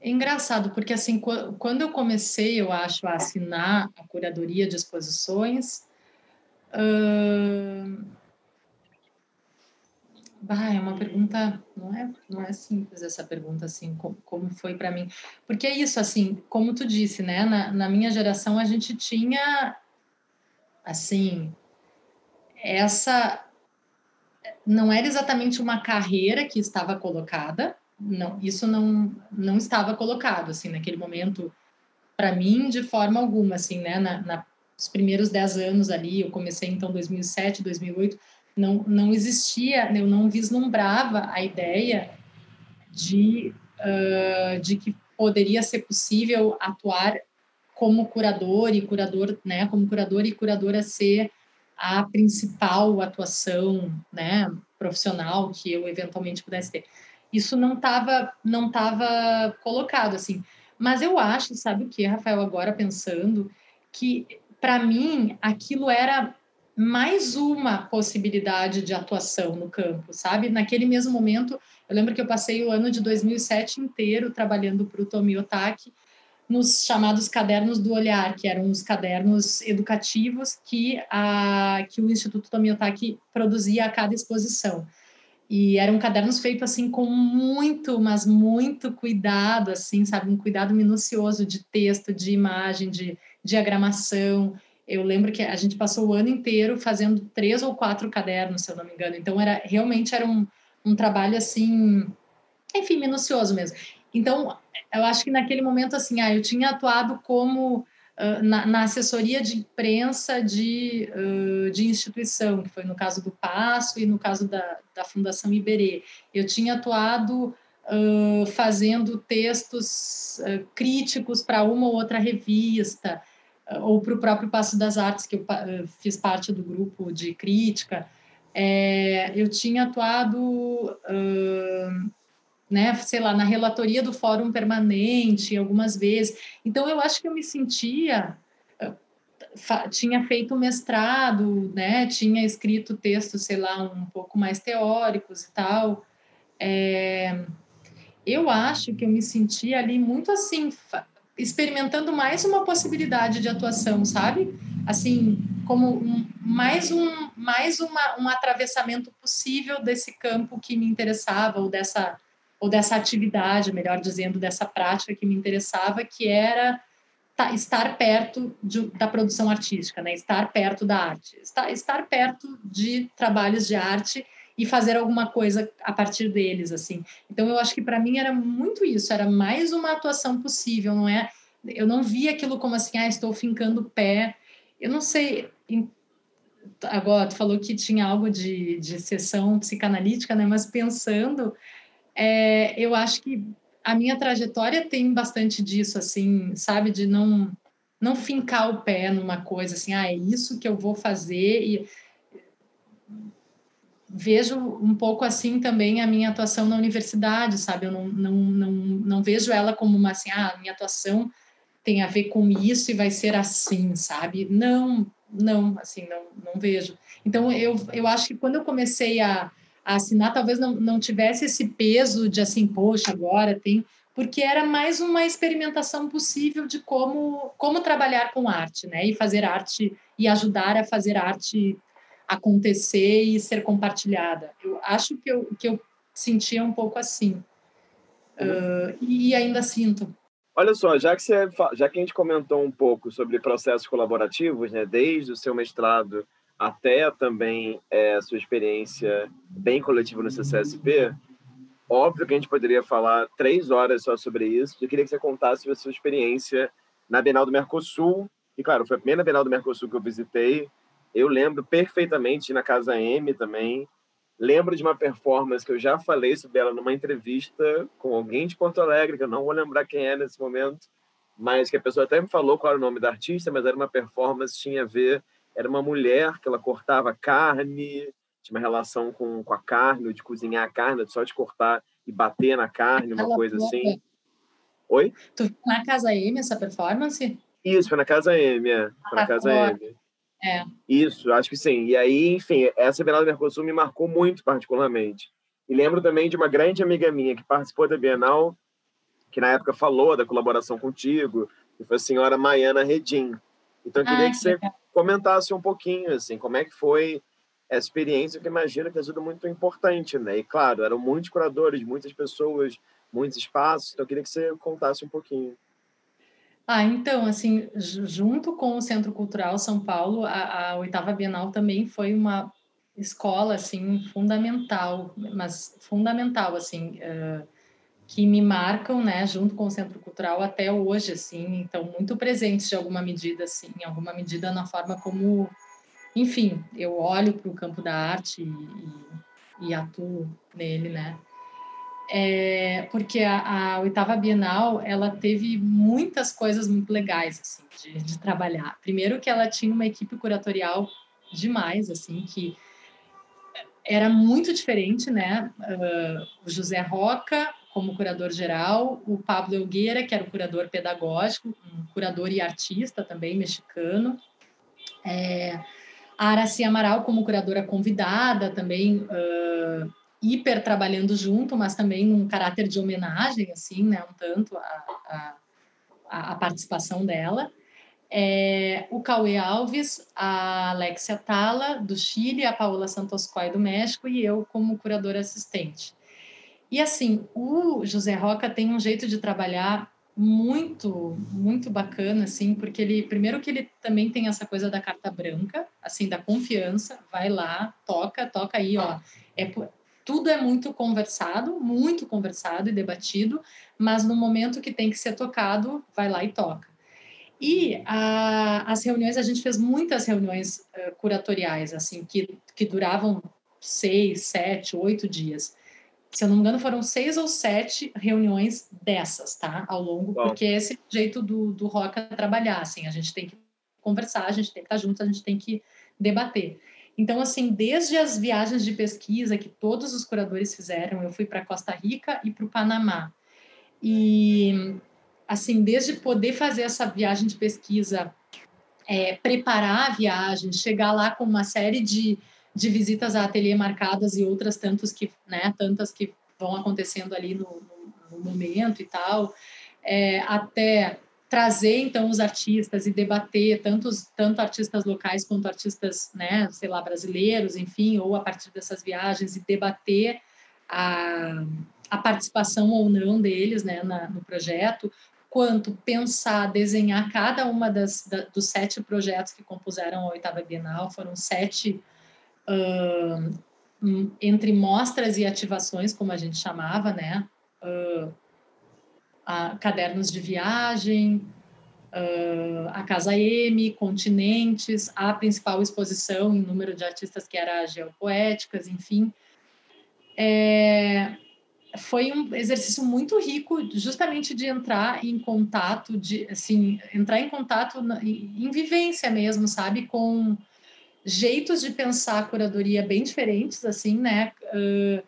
Speaker 2: é engraçado, porque assim, quando eu comecei, eu acho, a assinar a curadoria de exposições, uh... bah, é uma pergunta, não é, não é simples essa pergunta, assim, como, como foi para mim. Porque é isso, assim, como tu disse, né, na, na minha geração a gente tinha, assim, essa não era exatamente uma carreira que estava colocada, não, isso não, não estava colocado, assim, naquele momento, para mim, de forma alguma, assim, né, na, na, nos primeiros dez anos ali, eu comecei, então, 2007, 2008, não, não existia, eu não vislumbrava a ideia de, uh, de que poderia ser possível atuar como curador e curador, né, como curador e curadora ser a principal atuação né, profissional que eu eventualmente pudesse ter. Isso não estava não tava colocado assim. Mas eu acho, sabe o que, Rafael, agora pensando, que para mim aquilo era mais uma possibilidade de atuação no campo, sabe? Naquele mesmo momento, eu lembro que eu passei o ano de 2007 inteiro trabalhando para o Tomi Otaki nos chamados cadernos do olhar, que eram os cadernos educativos que, a, que o Instituto Tomi Otaki produzia a cada exposição. E eram cadernos feitos assim com muito, mas muito cuidado, assim, sabe, um cuidado minucioso de texto, de imagem, de diagramação. Eu lembro que a gente passou o ano inteiro fazendo três ou quatro cadernos, se eu não me engano. Então, era realmente era um, um trabalho assim, enfim, minucioso mesmo. Então, eu acho que naquele momento, assim, ah, eu tinha atuado como uh, na, na, assessoria de imprensa de, uh, de instituição, que foi no caso do Passo e no caso da, da Fundação Iberê. Eu tinha atuado uh, fazendo textos críticos para uma ou outra revista, ou para o próprio Passo das Artes, que eu fiz parte do grupo de crítica, é, eu tinha atuado, né, sei lá, na relatoria do Fórum Permanente algumas vezes. Então, eu acho que eu me sentia, tinha feito mestrado, né, tinha escrito textos, sei lá, um pouco mais teóricos e tal. É, eu acho que eu me sentia ali muito assim, experimentando mais uma possibilidade de atuação, sabe? Assim, como um, mais um mais uma, um atravessamento possível desse campo que me interessava ou dessa ou dessa atividade, melhor dizendo, dessa prática que me interessava, que era estar perto de, da produção artística, né? Estar perto da arte, estar, estar perto de trabalhos de arte e fazer alguma coisa a partir deles, assim. Então eu acho que para mim era muito isso, era mais uma atuação possível, não é? Eu não via aquilo como assim, ah, estou fincando pé. Eu não sei, agora tu falou que tinha algo de, de sessão psicanalítica, né? Mas pensando, é, eu acho que a minha trajetória tem bastante disso, assim, sabe, de não não fincar o pé numa coisa assim, ah, é isso que eu vou fazer e vejo um pouco assim também a minha atuação na universidade, sabe? Eu não, não, não, não vejo ela como uma assim, ah, minha atuação tem a ver com isso e vai ser assim, sabe? Não, não, assim, não, não vejo. Então, eu, eu acho que quando eu comecei a, a assinar, talvez não, não tivesse esse peso de assim, poxa, agora tem. Porque era mais uma experimentação possível de como, como trabalhar com arte, né? E fazer arte e ajudar a fazer arte acontecer e ser compartilhada. Eu acho que eu, que eu sentia um pouco assim. Uh, e ainda sinto.
Speaker 1: Olha só, já que, você, já que a gente comentou um pouco sobre processos colaborativos, né, desde o seu mestrado até também é, sua experiência bem coletiva no CCSP, óbvio que a gente poderia falar três horas só sobre isso. Eu queria que você contasse a sua experiência na Bienal do Mercosul, e claro, foi a primeira Bienal do Mercosul que eu visitei. Eu lembro perfeitamente na Casa M também, Lembro de uma performance que eu já falei sobre ela numa entrevista com alguém de Porto Alegre, que eu não vou lembrar quem é nesse momento, mas que a pessoa até me falou qual era o nome da artista, mas era uma performance, tinha a ver, era uma mulher que ela cortava carne, tinha uma relação com, com a carne, de cozinhar a carne, só de cortar e bater na carne, uma coisa assim. Oi?
Speaker 2: Tu na Casa M essa performance?
Speaker 1: Isso, foi na Casa M, é. Foi na ah, Casa M.
Speaker 2: É.
Speaker 1: Isso, acho que sim. E aí, enfim, essa Bienal do Mercosul me marcou muito particularmente. E lembro também de uma grande amiga minha que participou da Bienal, que na época falou da colaboração contigo, que foi a senhora Maiana Redim. Então, eu queria Ai, que você legal. Comentasse um pouquinho, assim, como é que foi essa experiência, que imagino que é sido muito importante, né? E, claro, eram muitos curadores, muitas pessoas, muitos espaços, então eu queria que você contasse um pouquinho.
Speaker 2: Ah, então, assim, junto com o Centro Cultural São Paulo, a, a oitava Bienal também foi uma escola, assim, fundamental, mas fundamental, assim, uh, que me marcam, né, junto com o Centro Cultural até hoje, assim, então, muito presentes de alguma medida, assim, em alguma medida na forma como, enfim, eu olho para o campo da arte e, e, atuo nele, né é, porque a, a, oitava Bienal ela teve muitas coisas muito legais assim de, de, trabalhar. Primeiro que ela tinha uma equipe curatorial demais, assim que era muito diferente, né? Uh, o José Roca como curador geral, o Pablo Elgueira que era o curador pedagógico, um curador e artista também mexicano. É, A Araci Amaral como curadora convidada, também uh, hiper trabalhando junto, mas também num caráter de homenagem, assim, né, um tanto a, a, a participação dela. É, o Cauê Alves, a Alexia Tala, do Chile, a Paola Santoscoy, do México, e eu como curadora assistente. E assim, o José Roca tem um jeito de trabalhar muito, muito bacana, assim, porque ele, primeiro que ele também tem essa coisa da carta branca, assim, da confiança, vai lá, toca, toca aí, ó, é, tudo é muito conversado, muito conversado e debatido, mas no momento que tem que ser tocado, vai lá e toca. E a, as reuniões, a gente fez muitas reuniões uh, curatoriais, assim, que, que duravam seis, sete, oito dias. Se eu não me engano, foram seis ou sete reuniões dessas, tá? Ao longo, Bom. porque esse é o jeito do, do Roca trabalhar, assim, a gente tem que conversar, a gente tem que estar junto, a gente tem que debater. Então, assim, desde as viagens de pesquisa que todos os curadores fizeram, eu fui para Costa Rica e para o Panamá. E, assim, desde poder fazer essa viagem de pesquisa, é, preparar a viagem, chegar lá com uma série de, de visitas a ateliê marcadas e outras tantas que, né, tantas que vão acontecendo ali no, no, no momento e tal, é, até trazer então os artistas e debater tantos tanto artistas locais quanto artistas né sei lá brasileiros enfim ou a partir dessas viagens e debater a, a participação ou não deles né na, no projeto quanto pensar desenhar cada uma das da, dos sete projetos que compuseram a oitava Bienal foram sete uh, entre mostras e ativações como a gente chamava né uh, a, cadernos de viagem, uh, a Casa M, Continentes, a principal exposição em número de artistas que era a Geopoéticas, enfim. É, foi um exercício muito rico justamente de entrar em contato de assim entrar em contato na, em, em, vivência mesmo sabe com jeitos de pensar a curadoria bem diferentes assim né uh,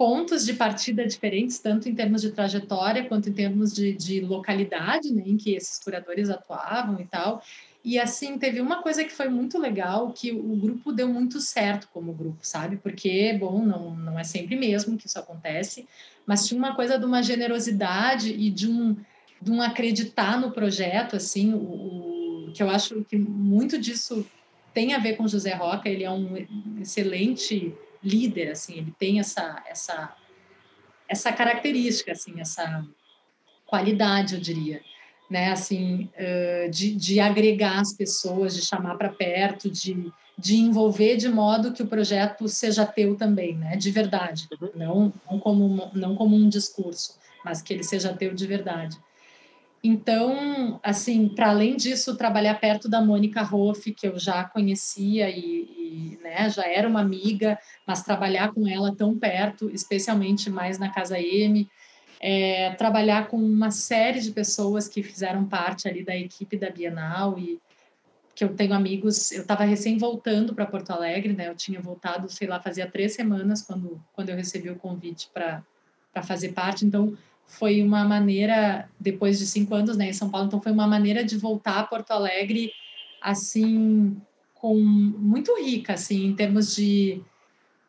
Speaker 2: pontos de partida diferentes, tanto em termos de trajetória quanto em termos de, de localidade, né, em que esses curadores atuavam e tal. E assim, teve uma coisa que foi muito legal, que o grupo deu muito certo como grupo, sabe? Porque, bom, não, não é sempre mesmo que isso acontece, mas tinha uma coisa de uma generosidade e de um, de um acreditar no projeto, assim, o, o que eu acho que muito disso tem a ver com José Roca, ele é um excelente líder, assim, ele tem essa essa essa característica, assim, essa qualidade, eu diria, né, assim, de, de agregar as pessoas, de chamar para perto, de, de envolver de modo que o projeto seja teu também, né, de verdade, uhum. não, não como não como um discurso, mas que ele seja teu de verdade. Então, assim, para além disso, trabalhar perto da Mônica Hoff, que eu já conhecia e, e né, já era uma amiga, mas trabalhar com ela tão perto, especialmente mais na Casa M, é, trabalhar com uma série de pessoas que fizeram parte ali da equipe da Bienal e que eu tenho amigos, eu estava recém voltando para Porto Alegre, né? Eu tinha voltado, sei lá, fazia três semanas quando quando eu recebi o convite para fazer parte. Então foi uma maneira, depois de cinco anos né, em São Paulo, então foi uma maneira de voltar a Porto Alegre, assim, com muito rica, assim, em termos de,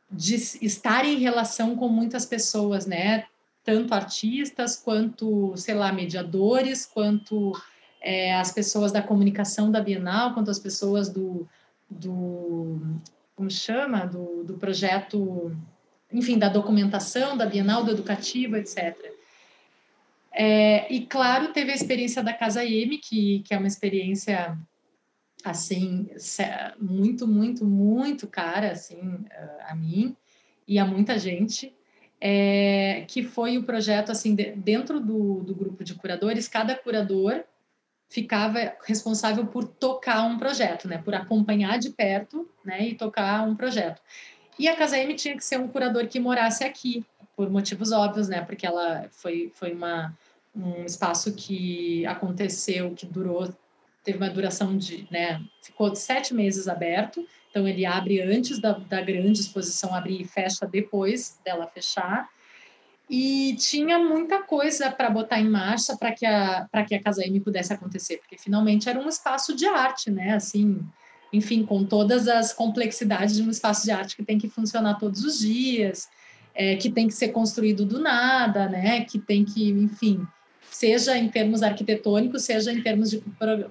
Speaker 2: de estar em relação com muitas pessoas, né, tanto artistas quanto, sei lá, mediadores, quanto é, as pessoas da comunicação da Bienal, quanto as pessoas do, do como chama, do, do projeto, enfim, da documentação da Bienal, do educativo, etc. É, e claro, teve a experiência da Casa M, que, que é uma experiência assim muito, muito, muito cara assim a mim e a muita gente. É, que foi o projeto assim de, dentro do, do grupo de curadores, cada curador ficava responsável por tocar um projeto, né, por acompanhar de perto, né, e tocar um projeto. E a Casa M tinha que ser um curador que morasse aqui, por motivos óbvios, né? Porque ela foi, foi uma, um espaço que aconteceu, que durou, teve uma duração de, né? Ficou sete meses aberto, então ele abre antes da, da grande exposição abrir e fecha depois dela fechar. E tinha muita coisa para botar em marcha para que a para que a Casa M pudesse acontecer, porque finalmente era um espaço de arte, né? Assim, enfim, com todas as complexidades de um espaço de arte que tem que funcionar todos os dias, é, que tem que ser construído do nada, né? Que tem que, enfim, seja em termos arquitetônicos, seja em termos de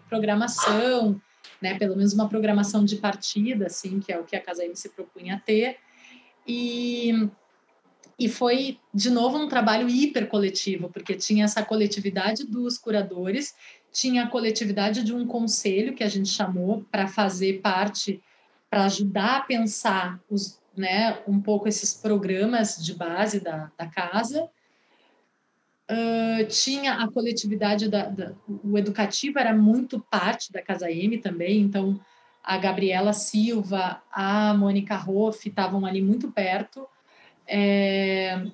Speaker 2: programação, né? Pelo menos uma programação de partida, assim, que é o que a Casa M se propunha a ter. E, e foi, de novo, um trabalho hiper coletivo, porque tinha essa coletividade dos curadores, tinha a coletividade de um conselho que a gente chamou para fazer parte, para ajudar a pensar os, né, um pouco esses programas de base da, da casa. Uh, tinha a coletividade da, da, o educativo era muito parte da Casa M também, então a Gabriela Silva, a Mônica Roff estavam ali muito perto. É,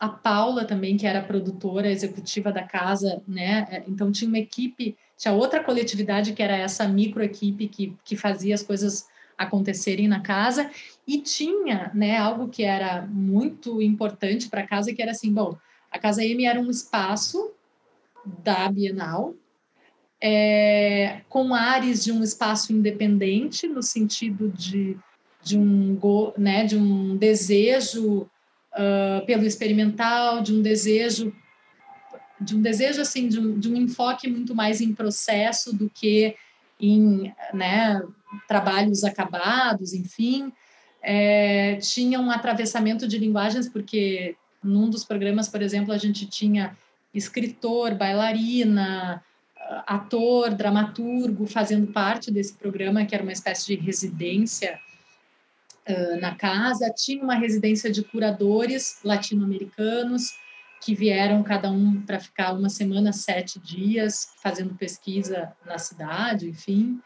Speaker 2: a Paula também, que era produtora executiva da casa, né? É, então tinha uma equipe, tinha outra coletividade que era essa micro equipe que, que fazia as coisas acontecerem na casa e tinha, né, algo que era muito importante para casa, que era assim, bom, a Casa M era um espaço da Bienal, é, com ares de um espaço independente, no sentido de, de, um, né, de um desejo uh, pelo experimental, de um desejo de um desejo assim de um, de um enfoque muito mais em processo do que em né, trabalhos acabados, enfim. É, tinha um atravessamento de linguagens, porque num dos programas, por exemplo, a gente tinha escritor, bailarina, ator, dramaturgo fazendo parte desse programa, que era uma espécie de residência uh, na casa. Tinha uma residência de curadores latino-americanos que vieram cada um para ficar uma semana, sete dias, fazendo pesquisa na cidade, enfim.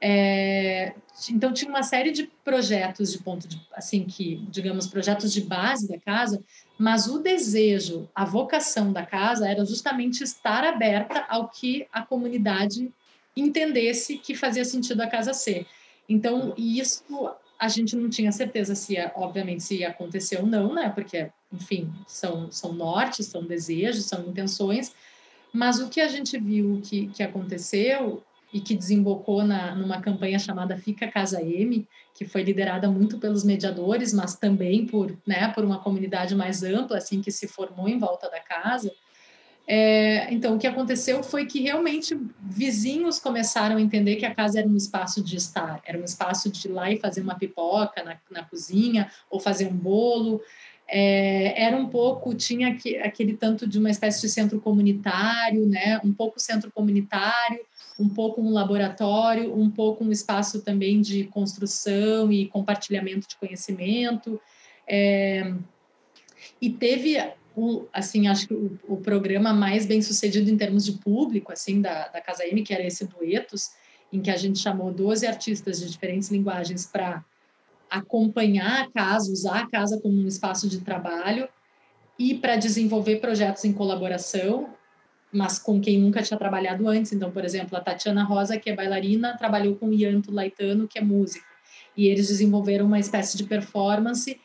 Speaker 2: É, então tinha uma série de projetos de ponto de assim que digamos projetos de base da casa mas o desejo a vocação da casa era justamente estar aberta ao que a comunidade entendesse que fazia sentido a casa ser. Então isso a gente não tinha certeza se ia, obviamente se ia acontecer ou não né porque enfim são são nortes são desejos são intenções mas o que a gente viu que, que aconteceu e que desembocou na, numa campanha chamada Fica Casa M, que foi liderada muito pelos mediadores, mas também por, né, por uma comunidade mais ampla, assim, que se formou em volta da casa. É, então, o que aconteceu foi que realmente vizinhos começaram a entender que a casa era um espaço de estar, era um espaço de ir lá e fazer uma pipoca na, na cozinha, ou fazer um bolo. É, era um pouco, tinha aquele tanto de uma espécie de centro comunitário, né, um pouco centro comunitário, um pouco um laboratório, um pouco um espaço também de construção e compartilhamento de conhecimento. É, e teve o, assim, acho que o, o, programa mais bem sucedido em termos de público, assim, da, da Casa M, que era esse Duetos, em que a gente chamou 12 artistas de diferentes linguagens para acompanhar a casa, usar a casa como um espaço de trabalho e para desenvolver projetos em colaboração mas com quem nunca tinha trabalhado antes. Então, por exemplo, a Tatiana Rosa, que é bailarina, trabalhou com o Ianto Laitano, que é músico. E eles desenvolveram uma espécie de performance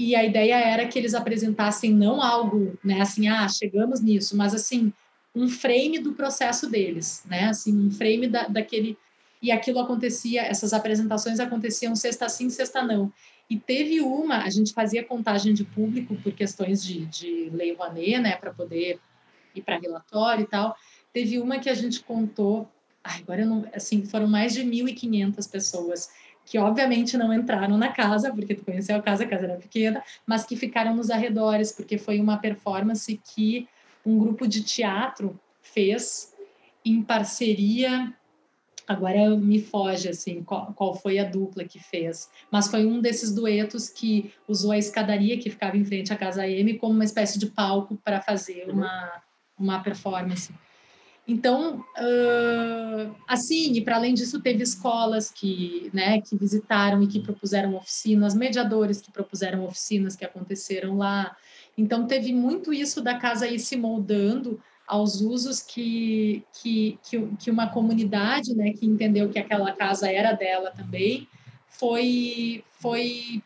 Speaker 2: e a ideia era que eles apresentassem não algo, né, assim, ah, chegamos nisso, mas assim, um frame do processo deles, né, assim, um frame da, daquele e aquilo acontecia, essas apresentações aconteciam sexta sim, sexta não. E teve uma, a gente fazia contagem de público por questões de, de lei Rouanet, né, para poder ir para relatório e tal. Teve uma que a gente contou, ai, agora eu não, assim, foram mais de 1.500 pessoas que obviamente não entraram na casa, porque tu conheceu a casa, a casa era pequena, mas que ficaram nos arredores, porque foi uma performance que um grupo de teatro fez em parceria agora me foge assim qual, qual, foi a dupla que fez, mas foi um desses duetos que usou a escadaria que ficava em frente à casa M como uma espécie de palco para fazer uhum. uma uma performance. Então, uh, assim, e para além disso, teve escolas que, né, que visitaram e que propuseram oficinas, mediadores que propuseram oficinas que aconteceram lá. Então, teve muito isso da casa ir se moldando aos usos que, que, que, que uma comunidade, né, que entendeu que aquela casa era dela também, foi, foi,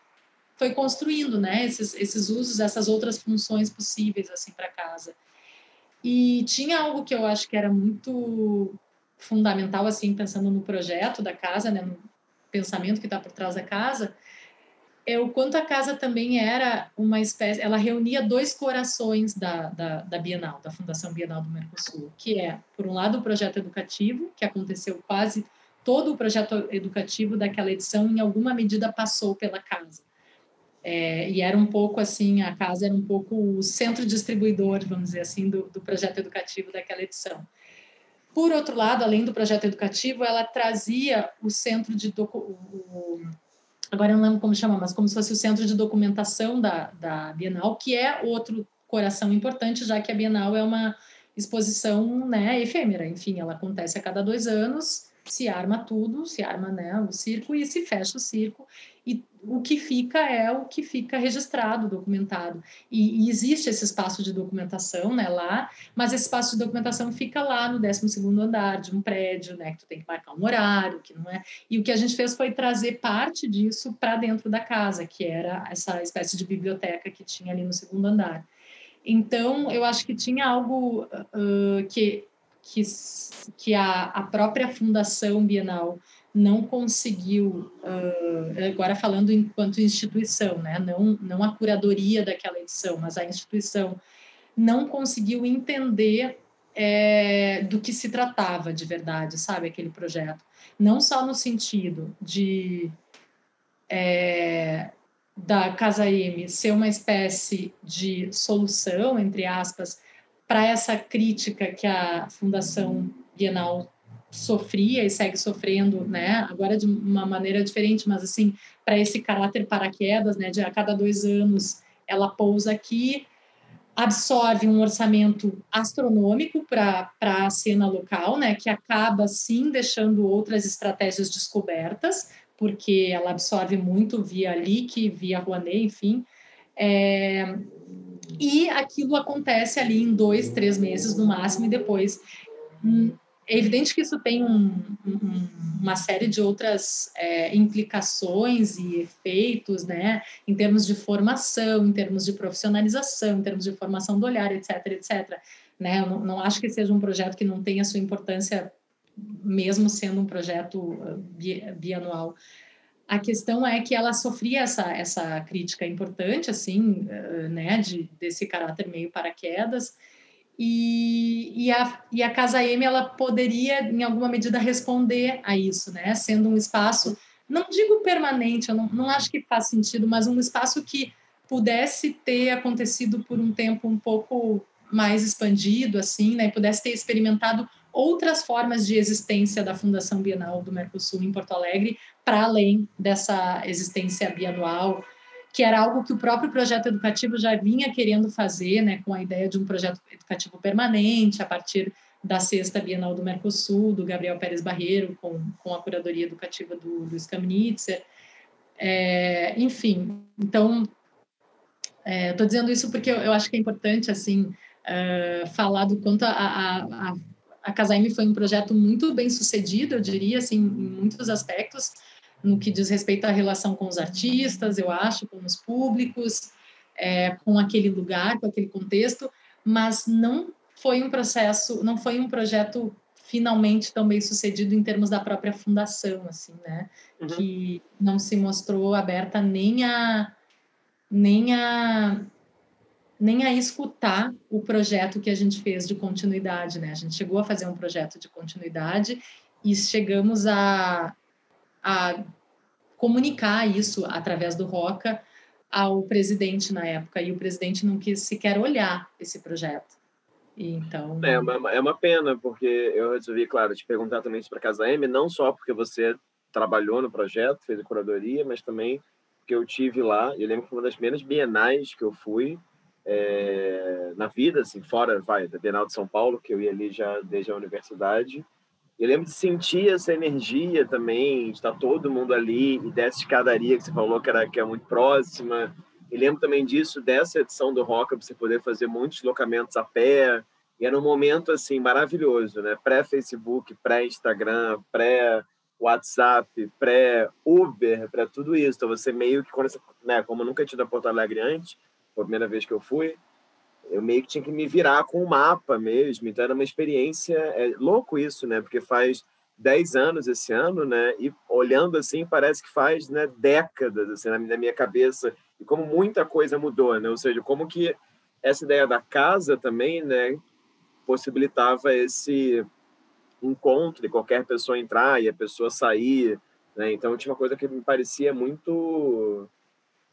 Speaker 2: foi construindo, né, esses, esses usos, essas outras funções possíveis, assim, para casa. E tinha algo que eu acho que era muito fundamental, assim, pensando no projeto da casa, né, pensamento que está por trás da casa, é o quanto a casa também era uma espécie, ela reunia dois corações da, da, da, Bienal, da Fundação Bienal do Mercosul, que é, por um lado, o projeto educativo, que aconteceu quase todo o projeto educativo daquela edição, em alguma medida, passou pela casa. É, e era um pouco assim, a casa era um pouco o centro distribuidor, vamos dizer assim, do, do projeto educativo daquela edição. Por outro lado, além do projeto educativo, ela trazia o centro de o, agora eu não lembro como chama, mas como se fosse o centro de documentação da, da Bienal, que é outro coração importante, já que a Bienal é uma exposição né, efêmera, enfim, ela acontece a cada dois anos, se arma tudo, se arma né, o circo e se fecha o circo, e o que fica é o que fica registrado, documentado. E, e, existe esse espaço de documentação né, lá, mas esse espaço de documentação fica lá no 12º andar de um prédio, né, que tu tem que marcar um horário, que não é. E o que a gente fez foi trazer parte disso para dentro da casa, que era essa espécie de biblioteca que tinha ali no segundo andar. Então, eu acho que tinha algo uh, que, que, que a, a própria Fundação Bienal não conseguiu, uh, agora falando enquanto instituição, né? não, não a curadoria daquela edição, mas a instituição, não conseguiu entender é, do que se tratava de verdade, sabe, aquele projeto. Não só no sentido de é, da Casa M ser uma espécie de solução, entre aspas, para essa crítica que a Fundação Bienal sofria e segue sofrendo, né? Agora de uma maneira diferente, mas assim, para esse caráter paraquedas, né? De a cada dois anos ela pousa aqui, absorve um orçamento astronômico para a cena local, né? Que acaba sim deixando outras estratégias descobertas, porque ela absorve muito via LIC, via Rouanet, enfim. É, e aquilo acontece ali em dois, três meses no máximo, e depois hum, é evidente que isso tem um, um, uma série de outras é, implicações e efeitos, né, em termos de formação, em termos de profissionalização, em termos de formação do olhar, etc, etc. Né? Eu não, não acho que seja um projeto que não tenha sua importância, mesmo sendo um projeto uh, bianual. A questão é que ela sofria essa, essa crítica importante, assim, uh, né, de, desse caráter meio paraquedas, e, e, a, e a Casa M ela poderia, em alguma medida, responder a isso, né? Sendo um espaço, não digo permanente, eu não, não acho que faz sentido, mas um espaço que pudesse ter acontecido por um tempo um pouco mais expandido, assim, né? Pudesse ter experimentado outras formas de existência da Fundação Bienal do Mercosul em Porto Alegre, para além dessa existência bianual que era algo que o próprio projeto educativo já vinha querendo fazer, né, com a ideia de um projeto educativo permanente, a partir da sexta Bienal do Mercosul, do Gabriel Pérez Barreiro, com, com a curadoria educativa do Luiz Kamnitzer. É, enfim, então, estou é, dizendo isso porque eu, eu, acho que é importante, assim, uh, falar do quanto a, a, a, a foi um projeto muito bem sucedido, eu diria, assim, em muitos aspectos, no que diz respeito à relação com os artistas, eu acho, com os públicos, é, com aquele lugar, com aquele contexto, mas não foi um processo, não foi um projeto finalmente tão bem sucedido em termos da própria fundação, assim, né? Uhum. Que não se mostrou aberta nem a nem a nem a escutar o projeto que a gente fez de continuidade, né? A gente chegou a fazer um projeto de continuidade e chegamos a a comunicar isso através do Roca ao presidente na época e o presidente não quis sequer olhar esse projeto. então
Speaker 1: é uma, é uma pena porque eu resolvi, claro, te perguntar também para Casa M, não só porque você trabalhou no projeto, fez a curadoria, mas também porque eu tive lá. Eu lembro que foi uma das primeiras bienais que eu fui é, na vida, assim, fora vai, da Bienal de São Paulo, que eu ia ali já desde a universidade. Eu lembro de sentir essa energia também, de estar todo mundo ali e dessa escadaria que você falou que era que é muito próxima. E lembro também disso, dessa edição do Roca, para você poder fazer muitos locamentos a pé. E era um momento assim maravilhoso, né? Pré-Facebook, pré-Instagram, pré-WhatsApp, pré-Uber, pré tudo isso. Então você meio que, quando você, né, como eu nunca tinha ido a Porto Alegre antes, foi a primeira vez que eu fui, eu meio que tinha que me virar com o mapa mesmo. Então era uma experiência, é louco isso, né? Porque faz 10 anos esse ano, né? E olhando assim, parece que faz né, décadas assim, na minha cabeça. E como muita coisa mudou, né? Ou seja, como que essa ideia da casa também, né? Possibilitava esse encontro de qualquer pessoa entrar e a pessoa sair, né? Então tinha uma coisa que me parecia muito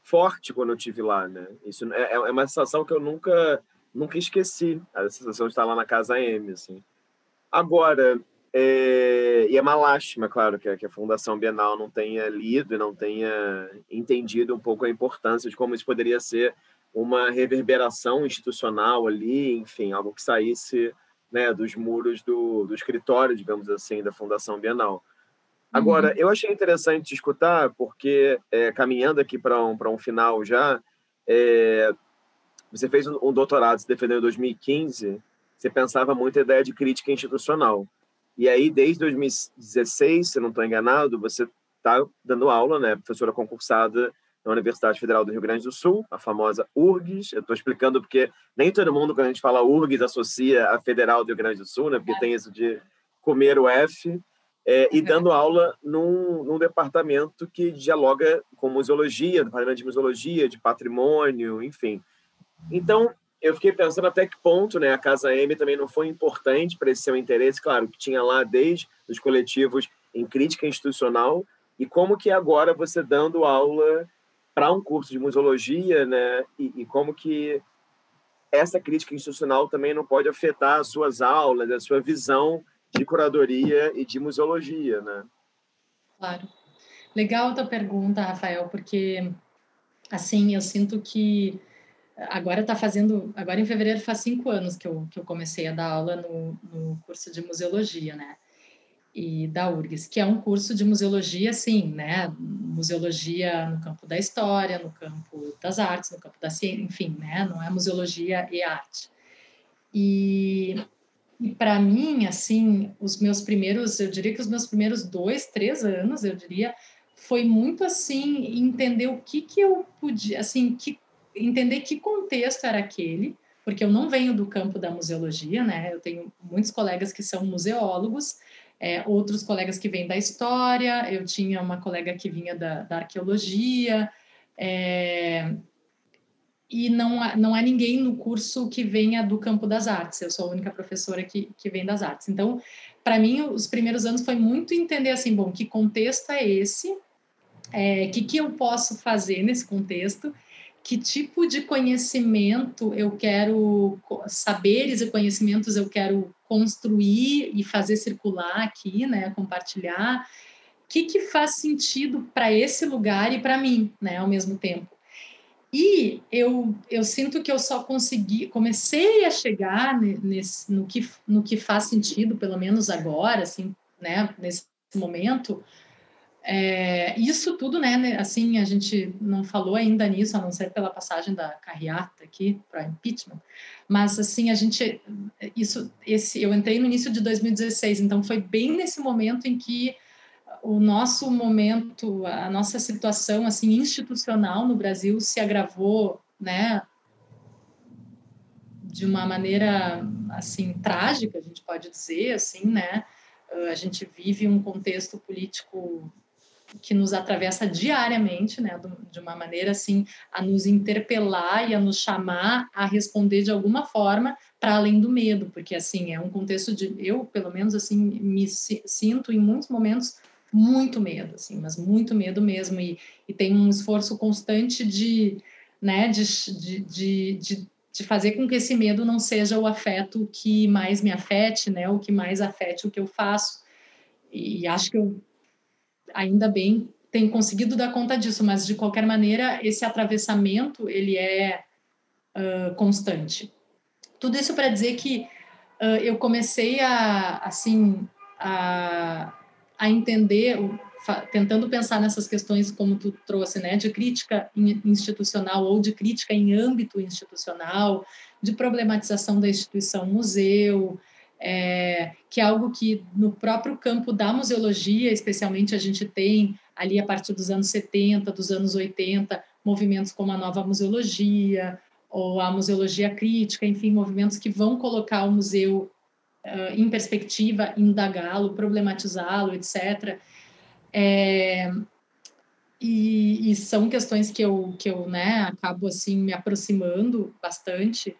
Speaker 1: forte quando eu tive lá, né? Isso é, é uma sensação que eu nunca nunca esqueci, a sensação de estar lá na casa M, assim. Agora, é, e é uma lástima, claro, que a, que a, Fundação Bienal não tenha lido e não tenha entendido um pouco a importância de como isso poderia ser uma reverberação institucional ali, enfim, algo que saísse né, dos muros do, do escritório, digamos assim, da Fundação Bienal. Agora, uhum. eu achei interessante escutar, porque é, caminhando aqui para um, um final já, é, você fez um, um doutorado, se defendeu em 2015, você pensava muito a ideia de crítica institucional. E aí, desde 2016, se não estou enganado, você está dando aula, né, professora concursada na Universidade Federal do Rio Grande do Sul, a famosa URGS. Eu estou explicando porque nem todo mundo, quando a gente fala URGS, associa a Federal do Rio Grande do Sul, né, porque tem isso de comer o F. É, e dando aula num, num, departamento que dialoga com museologia, departamento de museologia, de patrimônio, enfim. Então, eu fiquei pensando até que ponto né, a Casa M também não foi importante para esse seu interesse, claro, que tinha lá desde os coletivos em crítica institucional, e como que agora você dando aula para um curso de museologia, né, e, e, como que essa crítica institucional também não pode afetar as suas aulas, a sua visão de curadoria e de museologia, né?
Speaker 2: Claro. Legal a tua pergunta, Rafael, porque assim, eu sinto que agora está fazendo, agora em fevereiro faz cinco anos que eu, que eu comecei a dar aula no, no curso de museologia, né? E da URGS, que é um curso de museologia, sim, né? Museologia no campo da história, no campo das artes, no campo da ciência, enfim, né? Não é museologia e arte. E, e para mim, assim, os meus primeiros, eu diria que os meus primeiros dois, três anos, eu diria, foi muito assim entender o que que eu podia, assim, que entender que contexto era aquele, porque eu não venho do campo da museologia, né? Eu tenho muitos colegas que são museólogos, é, outros colegas que vêm da história, eu tinha uma colega que vinha da, da arqueologia, é, e não há, não há ninguém no curso que venha do campo das artes, eu sou a única professora que, que vem das artes. Então, para mim, os primeiros anos foi muito entender assim, bom, que contexto é esse, é, que, que eu posso fazer nesse contexto, que tipo de conhecimento eu quero, saberes e conhecimentos eu quero construir e fazer circular aqui, né, compartilhar, o que, que faz sentido para esse lugar e para mim, né, ao mesmo tempo. E eu, eu sinto que eu só consegui, comecei a chegar nesse, no, que, no que faz sentido, pelo menos agora, assim, né, nesse momento, é, isso tudo, né, assim, a gente não falou ainda nisso, a não ser pela passagem da carreata aqui para impeachment, mas assim, a gente, isso, esse, eu entrei no início de 2016, então foi bem nesse momento em que o nosso momento, a nossa situação, assim, institucional no Brasil se agravou, né, de uma maneira, assim, trágica, a gente pode dizer, assim, né, a gente vive um contexto político que nos atravessa diariamente, né, de uma maneira assim, a nos interpelar e a nos chamar a responder de alguma forma para além do medo, porque assim é um contexto de eu, pelo menos assim, me sinto em muitos momentos muito medo, assim, mas muito medo mesmo e, e tem um esforço constante de, né, de, de, de, de fazer com que esse medo não seja o afeto que mais me afete, né, o que mais afete o que eu faço. E acho que eu ainda bem tem conseguido dar conta disso, mas de qualquer maneira esse atravessamento ele é uh, constante. Tudo isso para dizer que uh, eu comecei a assim a, a entender, tentando pensar nessas questões como tu trouxe, né, de crítica institucional ou de crítica em âmbito institucional, de problematização da instituição museu, é, que é algo que no próprio campo da museologia, especialmente, a gente tem ali a partir dos anos 70, dos anos 80, movimentos como a nova museologia ou a museologia crítica, enfim, movimentos que vão colocar o museu uh, em perspectiva, indagá-lo, problematizá-lo, etc. É, e, e, são questões que eu, que eu né, acabo assim me aproximando bastante,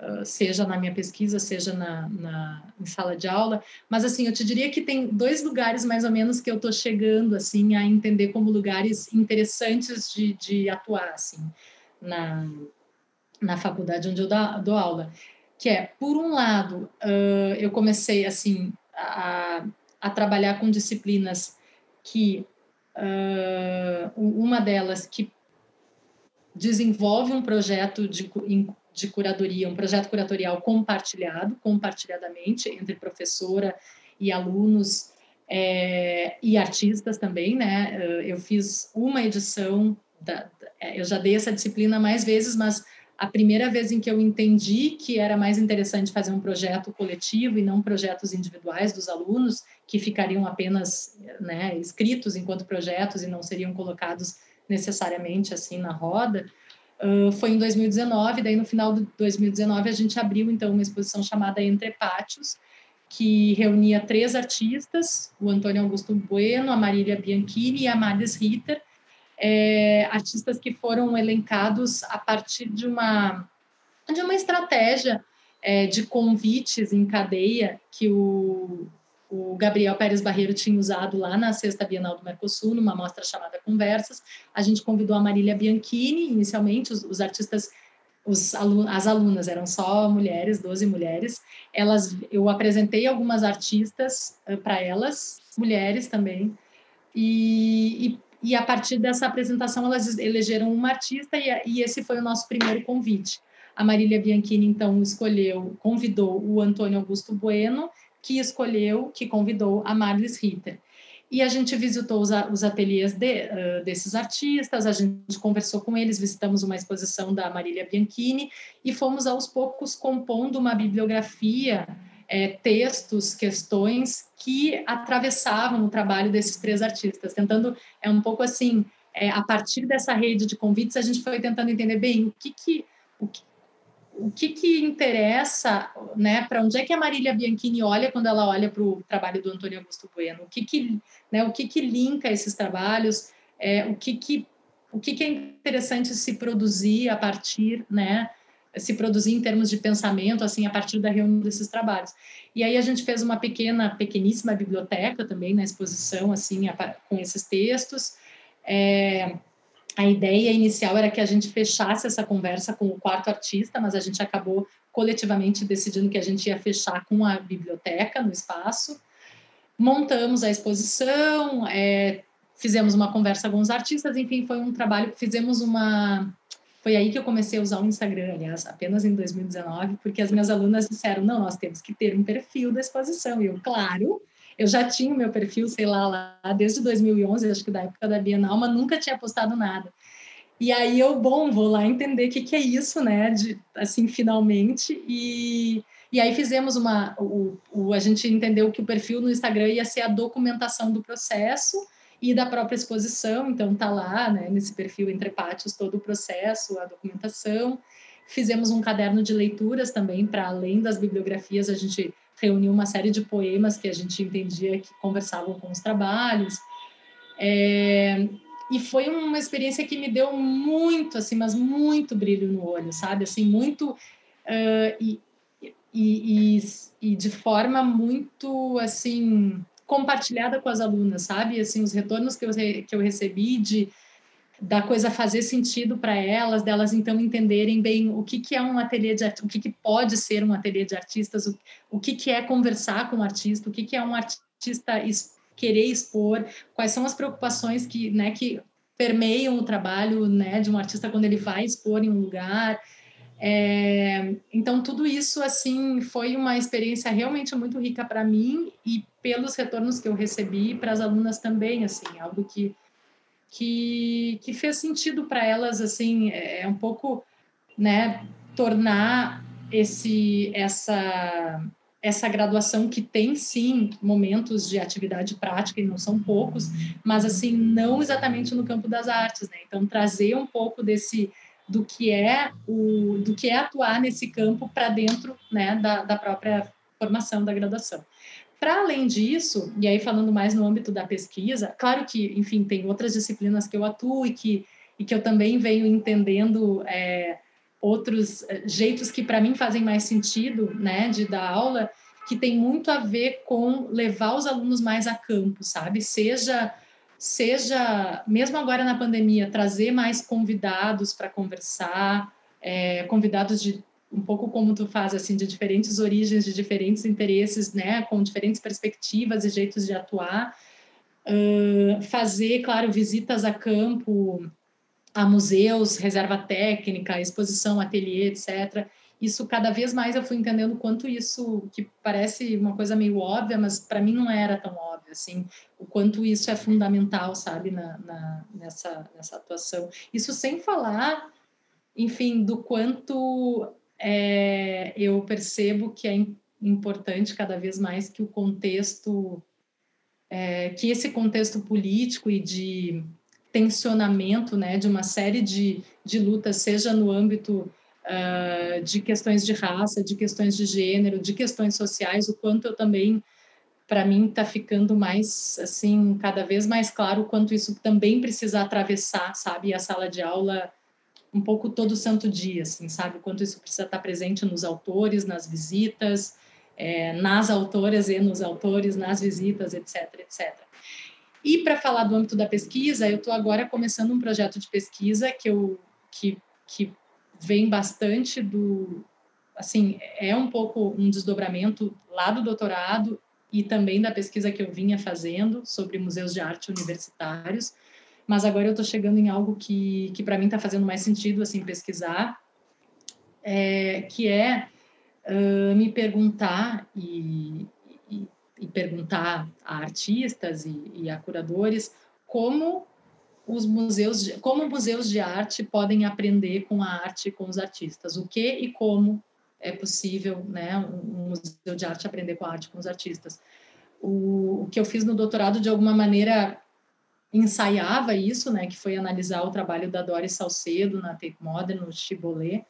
Speaker 2: uh, seja na minha pesquisa, seja na, na, em sala de aula. Mas assim, eu te diria que tem dois lugares mais ou menos que eu estou chegando assim a entender como lugares interessantes de, de atuar assim na, na faculdade onde eu dou aula, que é por um lado uh, eu comecei assim a, a trabalhar com disciplinas que uh, uma delas que desenvolve um projeto de, de curadoria, um projeto curatorial compartilhado, compartilhadamente entre professora e alunos é, e artistas também, né? Eu fiz uma edição, da, eu já dei essa disciplina mais vezes, mas a primeira vez em que eu entendi que era mais interessante fazer um projeto coletivo e não projetos individuais dos alunos, que ficariam apenas né, escritos enquanto projetos e não seriam colocados necessariamente assim na roda, uh, foi em 2019. Daí, no final de 2019, a gente abriu então uma exposição chamada Entre Pátios, que reunia três artistas, o Antônio Augusto Bueno, a Marília Bianchini e a Madis Ritter, é, artistas que foram elencados a partir de uma, de uma estratégia é, de convites em cadeia que o, o Gabriel Pérez Barreiro tinha usado lá na Sexta Bienal do Mercosul, numa mostra chamada Conversas. A gente convidou a Marília Bianchini, inicialmente, os, os artistas os as alunas eram só mulheres, 12 mulheres. Elas, eu apresentei algumas artistas uh, para elas, mulheres também, e, e e a partir dessa apresentação elas elegeram uma artista e, e esse foi o nosso primeiro convite. A Marília Bianchini então escolheu, convidou o Antônio Augusto Bueno, que escolheu, que convidou a Marlis Ritter. E a gente visitou os, os ateliês de, uh, desses artistas, a gente conversou com eles, visitamos uma exposição da Marília Bianchini e fomos aos poucos compondo uma bibliografia é, textos, questões que atravessavam o trabalho desses três artistas, tentando, é um pouco assim, é, a partir dessa rede de convites, a gente foi tentando entender bem o que que, o que, o que, que interessa, né, para onde é que a Marília Bianchini olha quando ela olha para o trabalho do Antônio Augusto Bueno, o que que, né, o que que linka esses trabalhos, é, o que que o que, que é interessante se produzir a partir, né, se produzir em termos de pensamento, assim, a partir da reunião desses trabalhos. E aí a gente fez uma pequena, pequeníssima biblioteca também na exposição, assim, com esses textos. É, a ideia inicial era que a gente fechasse essa conversa com o quarto artista, mas a gente acabou coletivamente decidindo que a gente ia fechar com a biblioteca no espaço. Montamos a exposição, é, fizemos uma conversa com os artistas, enfim, foi um trabalho fizemos uma foi aí que eu comecei a usar o Instagram, aliás, apenas em 2019, porque as minhas alunas disseram: não, nós temos que ter um perfil da exposição. E eu, claro, eu já tinha o meu perfil, sei lá, lá desde 2011, acho que da época da Bienal, mas nunca tinha postado nada. E aí eu, bom, vou lá entender o que, que é isso, né? De, assim, finalmente. E, e aí fizemos uma. O, o, a gente entendeu que o perfil no Instagram ia ser a documentação do processo e da própria exposição, então tá lá, né, nesse perfil entre pátios todo o processo, a documentação. Fizemos um caderno de leituras também para além das bibliografias, a gente reuniu uma série de poemas que a gente entendia que conversavam com os trabalhos. É, e foi uma experiência que me deu muito, assim, mas muito brilho no olho, sabe? Assim, muito uh, e, e, e, e de forma muito, assim, compartilhada com as alunas, sabe? Assim, os retornos que eu, que eu recebi de da coisa fazer sentido para elas, delas então entenderem bem o que, que é um ateliê de o que, que pode ser um ateliê de artistas, o, o que, que é conversar com o um artista, o que, que é um artista es, querer expor, quais são as preocupações que, né, que permeiam o trabalho né, de um artista quando ele vai expor em um lugar. É, então, tudo isso, assim, foi uma experiência realmente muito rica para mim e pelos retornos que eu recebi para as alunas também, assim, algo que, que, que fez sentido para elas, assim, é, é um pouco, né, tornar esse, essa, essa graduação que tem, sim, momentos de atividade prática, e não são poucos, mas, assim, não exatamente no campo das artes, né, então trazer um pouco desse do que é o do que é atuar nesse campo para dentro né da, da própria formação da graduação. Para além disso, e aí falando mais no âmbito da pesquisa, claro que, enfim, tem outras disciplinas que eu atuo e que, e que eu também venho entendendo é, outros é, jeitos que para mim fazem mais sentido, né, de dar aula, que tem muito a ver com levar os alunos mais a campo, sabe? Seja seja mesmo agora na pandemia trazer mais convidados para conversar, é, convidados de um pouco como tu faz, assim, de diferentes origens, de diferentes interesses, né, com diferentes perspectivas e jeitos de atuar. Uh, fazer, claro, visitas a campo, a museus, reserva técnica, exposição, ateliê, etc. Isso cada vez mais eu fui entendendo quanto isso, que parece uma coisa meio óbvia, mas para mim não era tão óbvio, assim, o quanto isso é fundamental, sabe, na, na, nessa, nessa atuação. Isso sem falar, enfim, do quanto é, eu percebo que é importante cada vez mais que o contexto, é, que esse contexto político e de tensionamento, né, de uma série de, de lutas, seja no âmbito uh, de questões de raça, de questões de gênero, de questões sociais, o quanto eu também, para mim, está ficando mais, assim, cada vez mais claro o quanto isso também precisa atravessar, sabe, a sala de aula um pouco todo santo dia, assim, sabe? O quanto isso precisa estar presente nos autores, nas visitas, é, nas autoras e nos autores, nas visitas, etc, etc. E para falar do âmbito da pesquisa, eu estou agora começando um projeto de pesquisa que eu que, que vem bastante do assim é um pouco um desdobramento lá do doutorado e também da pesquisa que eu vinha fazendo sobre museus de arte universitários mas agora eu estou chegando em algo que, que para mim está fazendo mais sentido assim pesquisar, é, que é uh, me perguntar e, e, e, perguntar a artistas e, e, a curadores como os museus, de, como museus de arte podem aprender com a arte com os artistas, o que e como é possível, né, um museu de arte aprender com a arte com os artistas. O, o que eu fiz no doutorado de alguma maneira ensaiava isso, né, que foi analisar o trabalho da Doris Salcedo na Tate Modern, no Chibolé,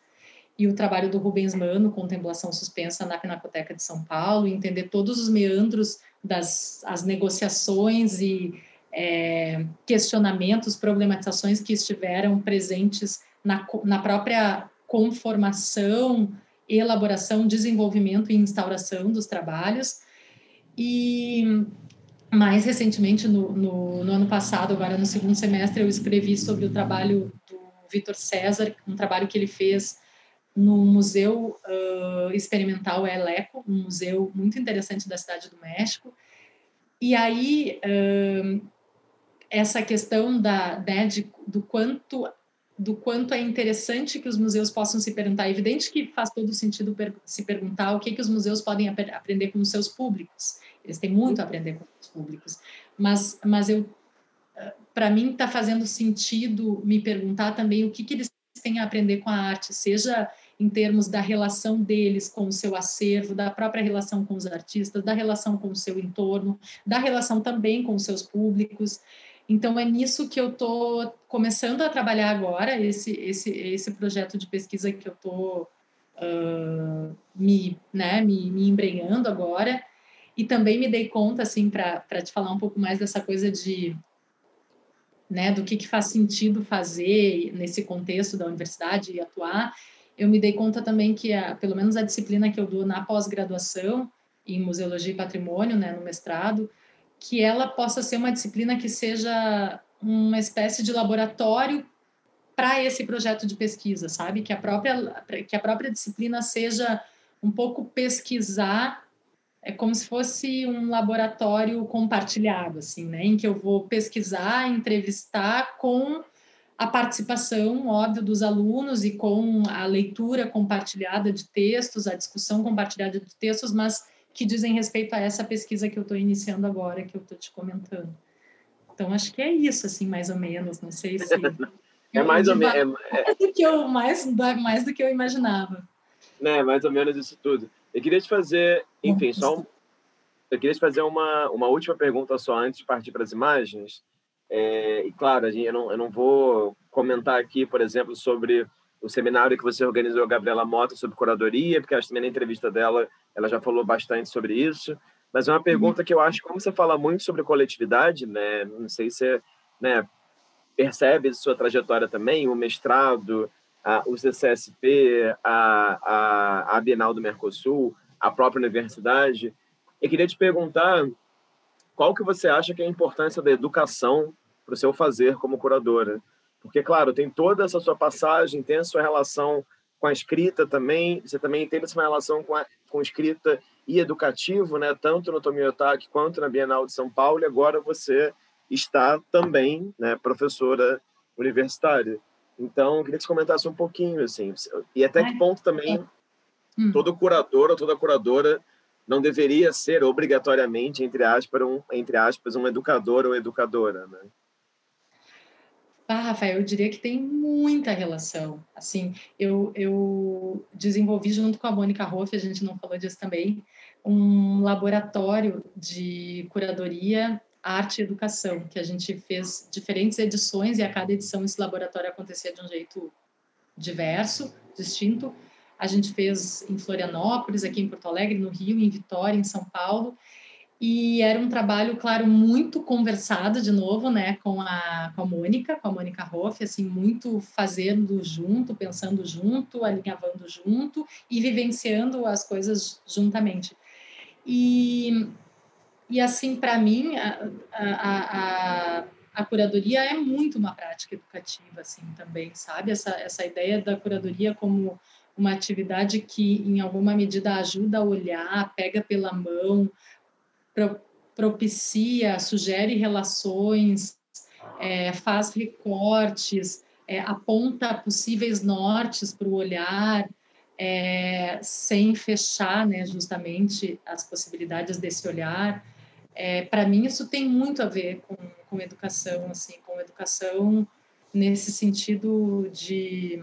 Speaker 2: e o trabalho do Rubens Mano, Contemplação Suspensa na Pinacoteca de São Paulo, entender todos os meandros das as negociações e é, questionamentos, problematizações que estiveram presentes na, na própria conformação, elaboração, desenvolvimento e instauração dos trabalhos. E mais recentemente, no, no, no, ano passado, agora no segundo semestre, eu escrevi sobre o trabalho do Vitor César, um trabalho que ele fez no Museu uh, Experimental Eleco, um museu muito interessante da cidade do México. E aí, uh, essa questão da, né, de, do quanto do quanto é interessante que os museus possam se perguntar. É evidente que faz todo sentido per se perguntar o que, que os museus podem ap aprender com os seus públicos. Eles têm muito a aprender com os públicos. Mas, mas eu, para mim, está fazendo sentido me perguntar também o que, que eles têm a aprender com a arte, seja em termos da relação deles com o seu acervo, da própria relação com os artistas, da relação com o seu entorno, da relação também com os seus públicos. Então é nisso que eu estou começando a trabalhar agora, esse, esse, esse projeto de pesquisa que eu estou uh, me, né, me, me embrenhando agora, e também me dei conta, assim, para te falar um pouco mais dessa coisa de. Né, do que, que faz sentido fazer nesse contexto da universidade e atuar, eu me dei conta também que, a, pelo menos a disciplina que eu dou na pós-graduação, em Museologia e Patrimônio, né, no mestrado, que ela possa ser uma disciplina que seja uma espécie de laboratório para esse projeto de pesquisa, sabe? Que a própria que a própria disciplina seja um pouco pesquisar é como se fosse um laboratório compartilhado, assim, né? Em que eu vou pesquisar, entrevistar com a participação, óbvio, dos alunos e com a leitura compartilhada de textos, a discussão compartilhada de textos, mas que dizem respeito a essa pesquisa que eu estou iniciando agora, que eu estou te comentando. Então, acho que é isso, assim, mais ou menos. Não sei se...
Speaker 1: é mais ou menos... É,
Speaker 2: é... Do que eu, mais, mais do que eu imaginava.
Speaker 1: Né, mais ou menos isso tudo. Eu queria te fazer, enfim, só um, eu queria te fazer uma, uma última pergunta só antes de partir para as imagens. É, e claro, eu não, eu não vou comentar aqui, por exemplo, sobre o seminário que você organizou, Gabriela Mota, sobre curadoria, porque acho que também na entrevista dela ela já falou bastante sobre isso. Mas é uma pergunta que eu acho, como você fala muito sobre coletividade, né? Não sei se você né, percebe sua trajetória também, o mestrado, a, o CCSP, a, a, a Bienal do Mercosul, a própria universidade. Eu queria te perguntar qual que você acha que é a importância da educação para o seu fazer como curadora? Porque, claro, tem toda essa sua passagem, tem a sua relação com a escrita também, você também tem essa relação com, a, com escrita e educativo, né? tanto no Tomiotaki quanto na Bienal de São Paulo, e agora você está também né, professora universitária. Então, eu queria que você comentasse um pouquinho, assim, e até que ponto também hum. todo curador ou toda curadora não deveria ser obrigatoriamente, entre aspas, um, entre aspas, um educador ou educadora, né?
Speaker 2: Ah, Rafael, eu diria que tem muita relação. Assim, eu, eu desenvolvi junto com a Mônica Hoff, a gente não falou disso também, um laboratório de curadoria, arte e educação, que a gente fez diferentes edições e a cada edição esse laboratório acontecia de um jeito diverso, distinto. A gente fez em Florianópolis, aqui em Porto Alegre, no Rio, em Vitória, em São Paulo, e era um trabalho, claro, muito conversado de novo, né, com a, com a Mônica, com a Mônica Hoff, assim, muito fazendo junto, pensando junto, alinhavando junto e vivenciando as coisas juntamente. E, e assim, para mim, a, a, a, a, curadoria é muito uma prática educativa, assim, também, sabe? Essa, essa ideia da curadoria como uma atividade que, em alguma medida, ajuda a olhar, pega pela mão, propicia, sugere relações, é, faz recortes, é, aponta possíveis nortes para o olhar, é, sem fechar, né, justamente as possibilidades desse olhar. É, para mim isso tem muito a ver com, com educação, assim, com educação nesse sentido de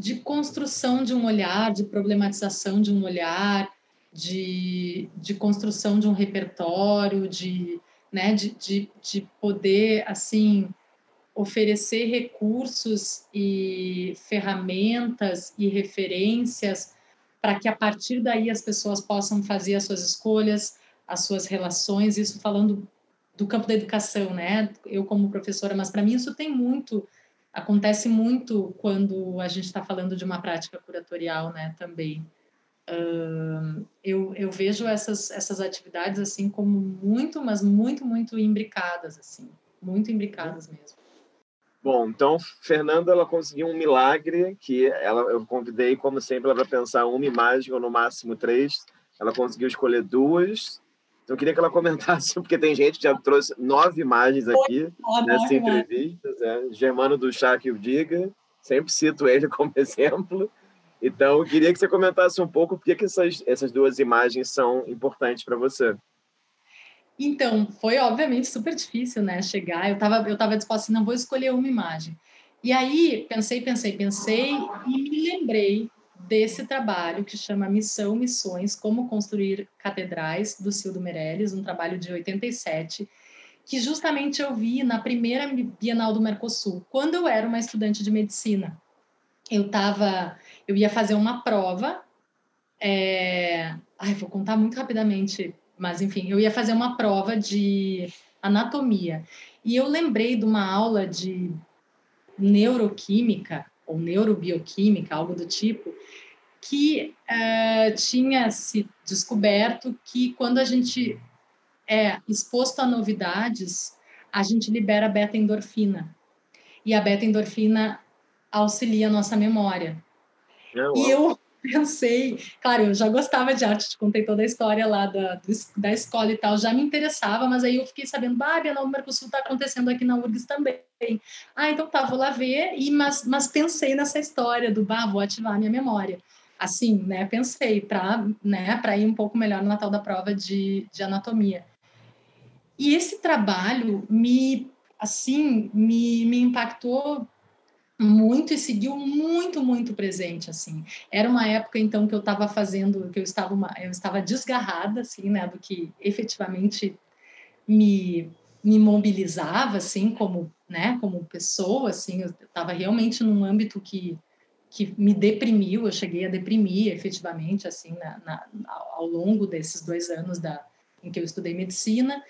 Speaker 2: de construção de um olhar, de problematização de um olhar, de, de construção de um repertório, de, né, de, de, de poder, assim, oferecer recursos e ferramentas e referências para que a partir daí as pessoas possam fazer as suas escolhas, as suas relações, isso falando do campo da educação, né? Eu como professora, mas para mim isso tem muito, acontece muito quando a gente está falando de uma prática curatorial, né? Também eu, eu vejo essas, essas atividades assim como muito, mas muito, muito imbricadas, assim, muito imbricadas mesmo.
Speaker 1: Bom, então, Fernanda, ela conseguiu um milagre que ela, eu convidei, como sempre, ela para pensar uma imagem ou no máximo três. Ela conseguiu escolher duas. Então, eu queria que ela comentasse, porque tem gente que já trouxe nove imagens aqui nessa entrevista. É. Germano do Chá que o diga, sempre cito ele como exemplo. Então, queria que você comentasse um pouco por que essas, essas duas imagens são importantes para você.
Speaker 2: Então, foi obviamente super difícil, né? Chegar, eu estava eu tava disposta assim, não vou escolher uma imagem. E aí, pensei, pensei, pensei e me lembrei desse trabalho que chama Missão Missões: Como Construir Catedrais, do Cildo Meirelles, um trabalho de 87, que justamente eu vi na primeira Bienal do Mercosul, quando eu era uma estudante de medicina. Eu estava eu ia fazer uma prova. É... Ai, vou contar muito rapidamente, mas enfim, eu ia fazer uma prova de anatomia. E eu lembrei de uma aula de neuroquímica ou neurobioquímica, algo do tipo, que uh, tinha se descoberto que quando a gente é exposto a novidades, a gente libera beta-endorfina. E a beta-endorfina auxilia a nossa memória. E eu pensei, claro, eu já gostava de arte, te contei toda a história lá da, da escola e tal, já me interessava, mas aí eu fiquei sabendo, bah, a Bienal do Mercosul está acontecendo aqui na URGS também. Ah, então tá, vou lá ver, e, mas, mas pensei nessa história do, bah, vou ativar a minha memória. Assim, né, pensei, para né, ir um pouco melhor na tal da prova de, de anatomia. E esse trabalho me, assim, me, me impactou muito e seguiu muito muito presente assim. Era uma época então que eu estava fazendo que eu estava uma, eu estava desgarrada assim né do que efetivamente me me mobilizava assim como né, como pessoa, assim, eu estava realmente num âmbito que que me deprimiu, eu cheguei a deprimir efetivamente, assim, na, na, ao longo desses dois anos da, em que eu estudei medicina,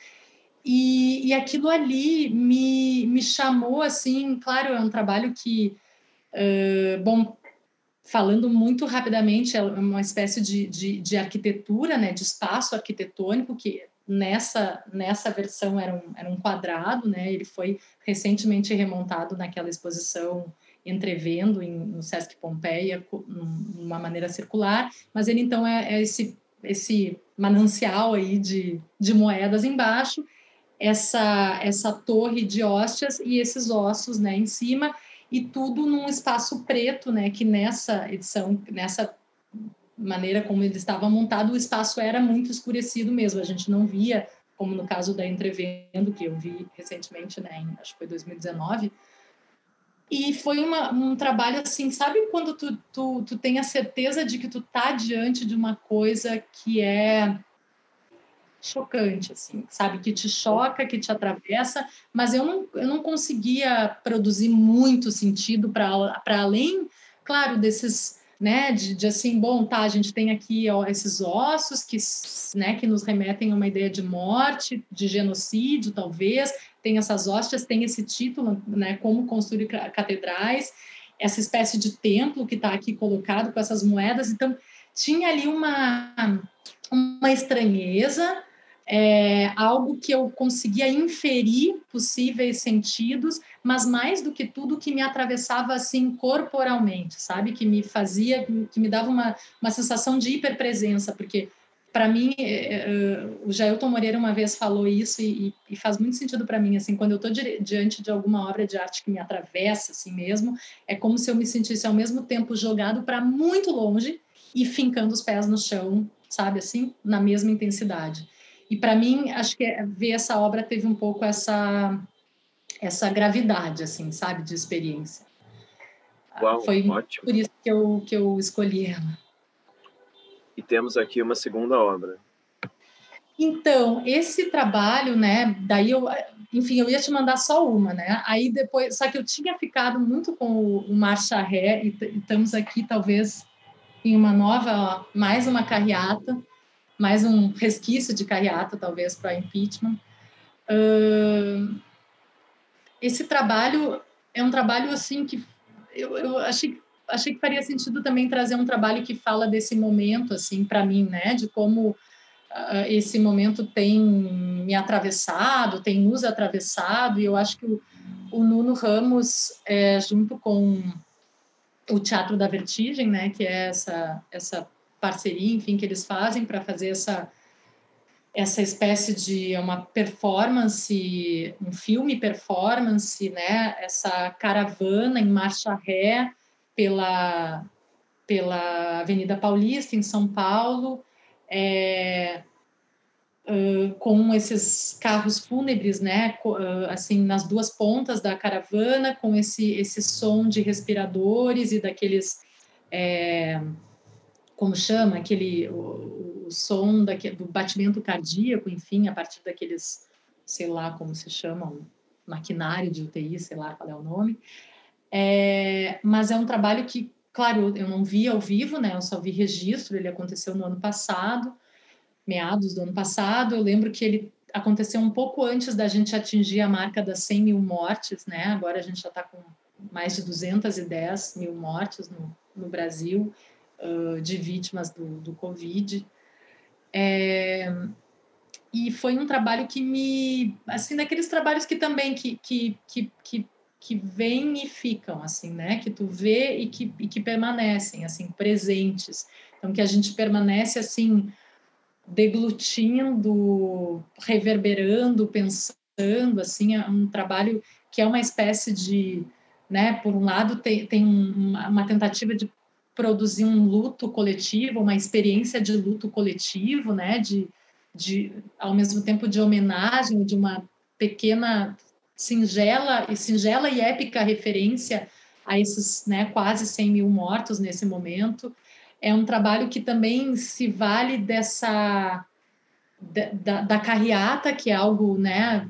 Speaker 2: e, e aquilo ali me, me chamou, assim, claro, é um trabalho que, uh, bom, falando muito rapidamente, é uma espécie de, de, de, arquitetura, né, de espaço arquitetônico, que nessa, nessa versão era um, era um quadrado, né, ele foi recentemente remontado naquela exposição entrevendo em, no Sesc Pompeia, uma maneira circular, mas ele então é, é esse, esse manancial aí de, de moedas embaixo, essa, essa torre de hóstias e esses ossos né, em cima, e tudo num espaço preto, né, que nessa edição, nessa maneira como ele estava montado, o espaço era muito escurecido mesmo, a gente não via, como no caso da Entrevendo, que eu vi recentemente, né, em, acho que foi 2019, e foi uma, um trabalho assim, sabe quando tu, tu, tu tem a certeza de que tu tá diante de uma coisa que é chocante, assim, sabe? Que te choca, que te atravessa, mas eu não, eu não conseguia produzir muito sentido para além, claro, desses né, de, de, assim, bom, tá, a gente tem aqui ó, esses ossos que, né, que nos remetem a uma ideia de morte, de genocídio, talvez, tem essas hóstias, tem esse título, né, como construir catedrais, essa espécie de templo que está aqui colocado com essas moedas, então tinha ali uma, uma estranheza, é, algo que eu conseguia inferir possíveis sentidos, mas mais do que tudo que me atravessava assim corporalmente, sabe? Que me fazia, que me dava uma, uma sensação de hiperpresença, porque para mim, é, é, o Jailton Moreira uma vez falou isso e, e faz muito sentido para mim, assim, quando eu estou diante de alguma obra de arte que me atravessa assim mesmo, é como se eu me sentisse ao mesmo tempo jogado para muito longe e fincando os pés no chão, sabe assim, na mesma intensidade. E para mim, acho que é, ver essa obra teve um pouco essa essa gravidade, assim, sabe, de experiência.
Speaker 1: Uau,
Speaker 2: Foi
Speaker 1: ótimo.
Speaker 2: por isso que eu que eu escolhi ela.
Speaker 1: E temos aqui uma segunda obra.
Speaker 2: Então, esse trabalho, né, daí eu, enfim, eu ia te mandar só uma, né? Aí depois, só que eu tinha ficado muito com o, o Marcha Ré e, e estamos aqui talvez em uma nova, mais uma carreata mais um resquício de carreata, talvez, para impeachment. Uh, esse trabalho é um trabalho assim que eu, eu achei, achei que faria sentido também trazer um trabalho que fala desse momento, assim, para mim, né, de como uh, esse momento tem me atravessado, tem nos atravessado, e eu acho que o, o Nuno Ramos, é, junto com o Teatro da Vertigem, né, que é essa, essa parceria, enfim, que eles fazem para fazer essa essa espécie de uma performance, um filme performance, né? Essa caravana em marcha ré pela pela Avenida Paulista em São Paulo, é, uh, com esses carros fúnebres, né? Uh, assim nas duas pontas da caravana, com esse esse som de respiradores e daqueles é, como chama, aquele o, o som daquele, do batimento cardíaco, enfim, a partir daqueles, sei lá como se chama, um maquinário de UTI, sei lá qual é o nome. É, mas é um trabalho que, claro, eu não vi ao vivo, né? Eu só vi registro. Ele aconteceu no ano passado, meados do ano passado. Eu lembro que ele aconteceu um pouco antes da gente atingir a marca das 100 mil mortes, né? Agora a gente já está com mais de 210 mil mortes no, no Brasil uh, de vítimas do, do Covid. É, e foi um trabalho que me, assim, daqueles trabalhos que também que, que, que, que, que vêm e ficam, assim, né? Que tu vê e que, e que permanecem, assim, presentes. Então, que a gente permanece, assim, deglutindo, reverberando, pensando, assim, é um trabalho que é uma espécie de, né, por um lado tem, tem uma tentativa de produzir um luto coletivo, uma experiência de luto coletivo, né, de, de ao mesmo tempo de homenagem, de uma pequena singela e singela e épica referência a esses né, quase 100 mil mortos nesse momento. É um trabalho que também se vale dessa da, da carreata, que é algo né,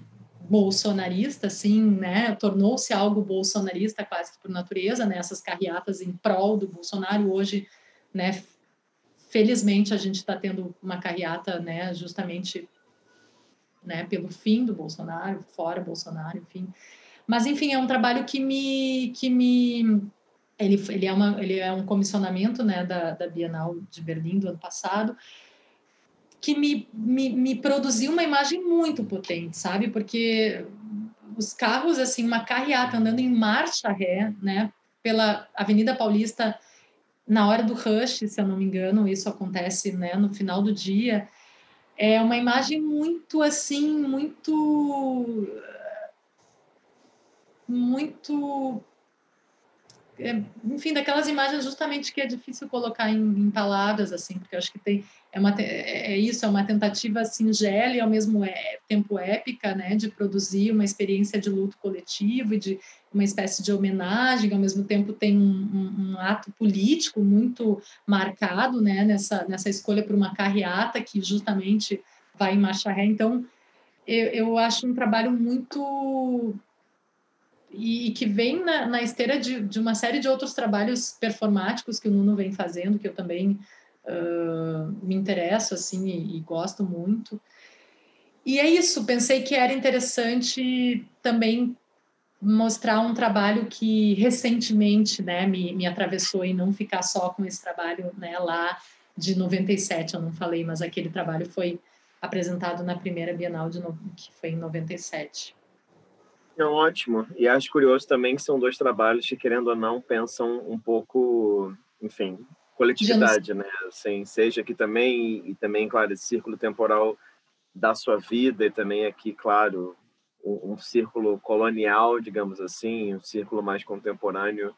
Speaker 2: bolsonarista, assim, né? Tornou-se algo bolsonarista quase que por natureza, né? Essas carreatas em prol do Bolsonaro hoje, né? Felizmente a gente está tendo uma carreata, né? Justamente, né? Pelo fim do Bolsonaro, fora Bolsonaro, enfim. Mas enfim, é um trabalho que me que me ele, ele, é, uma, ele é um comissionamento né, da, da Bienal de Berlim do ano passado, que me, me, me produziu uma imagem muito potente, sabe? Porque os carros, assim, uma carreata andando em marcha ré, né, pela Avenida Paulista na hora do rush, se eu não me engano, isso acontece, né, no final do dia. É uma imagem muito assim, muito muito enfim, daquelas imagens justamente que é difícil colocar em, em palavras, assim, porque acho que tem, é, uma, é, é isso, é uma tentativa singela e ao mesmo é, tempo épica, né, de produzir uma experiência de luto coletivo e de uma espécie de homenagem, ao mesmo tempo tem um, um, um ato político muito marcado, né, nessa, nessa escolha por uma carreata que justamente vai em marcha ré, então eu, eu acho um trabalho muito e, que vem na, na esteira de, de, uma série de outros trabalhos performáticos que o Nuno vem fazendo, que eu também uh, me interesso assim e, e, gosto muito. E é isso, pensei que era interessante também mostrar um trabalho que recentemente né, me, me atravessou e não ficar só com esse trabalho né, lá de 97, eu não falei, mas aquele trabalho foi apresentado na primeira Bienal de no... que foi em 97.
Speaker 1: É ótimo. E acho curioso também que são dois trabalhos que, querendo ou não, pensam um pouco, enfim, coletividade, né? Assim, seja aqui também, e também, claro, esse círculo temporal da sua vida, e também aqui, claro, um, um círculo colonial, digamos assim, um círculo mais contemporâneo,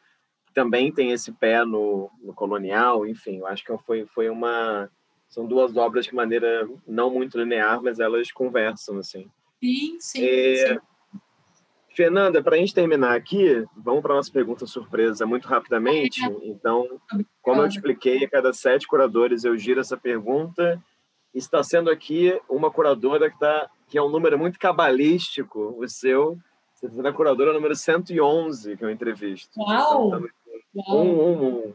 Speaker 1: também tem esse pé no, no colonial, enfim, eu acho que foi, foi uma. São duas obras de maneira não muito linear, mas elas conversam, assim.
Speaker 2: Sim, sim. É, sim.
Speaker 1: Fernanda, para a gente terminar aqui, vamos para a nossa pergunta surpresa muito rapidamente. Então, como eu te expliquei, a cada sete curadores eu giro essa pergunta. Está sendo aqui uma curadora que, tá, que é um número muito cabalístico, o seu. Você está na curadora número 111 que eu entrevisto.
Speaker 2: Uau! Então,
Speaker 1: tá um, um, um.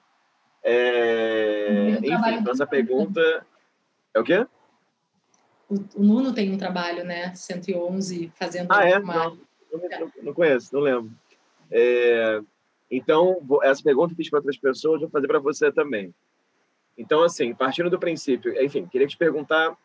Speaker 1: É... Enfim, essa pergunta... É o quê?
Speaker 2: O, o Nuno tem um trabalho, né? 111, fazendo
Speaker 1: ah, é? uma... Não não, não conheço, não lembro. É, então, essa pergunta que fiz para outras pessoas, vou fazer para você também. Então, assim, partindo do princípio, enfim, queria te perguntar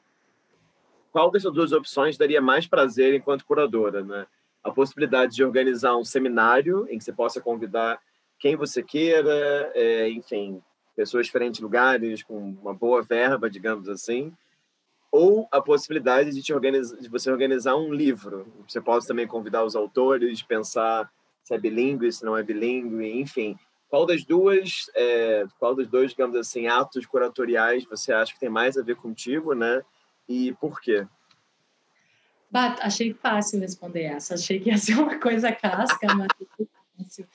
Speaker 1: qual dessas duas opções daria mais prazer enquanto curadora, né? A possibilidade de organizar um seminário em que você possa convidar quem você queira, é, enfim, pessoas de diferentes lugares, com uma boa verba, digamos assim, ou a possibilidade de, te organizar, de você organizar um livro. Você pode também convidar os autores, pensar se é bilíngue, se não é bilíngue, enfim. Qual das duas, é, qual dos dois, digamos assim, atos curatoriais você acha que tem mais a ver contigo, né? E por quê?
Speaker 2: Bah, achei fácil responder essa. Achei que ia ser uma coisa casca, mas fácil.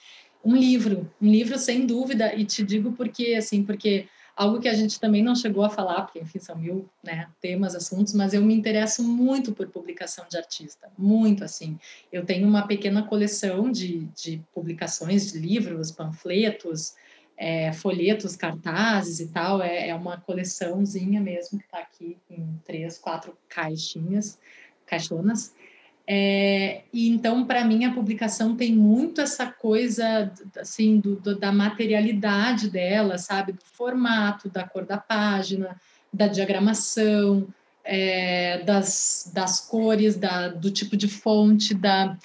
Speaker 2: Um livro, um livro sem dúvida. E te digo porque, assim, porque algo que a gente também não chegou a falar, porque, enfim, são mil né, temas, assuntos, mas eu me interesso muito por publicação de artista, muito, assim. Eu tenho uma pequena coleção de, de publicações de livros, panfletos, é, folhetos, cartazes e tal, é, é uma coleçãozinha mesmo, que está aqui em três, quatro caixinhas, caixonas, é, e então, para mim, a publicação tem muito essa coisa assim do, do, da materialidade dela, sabe? Do formato, da cor da página, da diagramação, é, das, das cores, da, do tipo de fonte, da.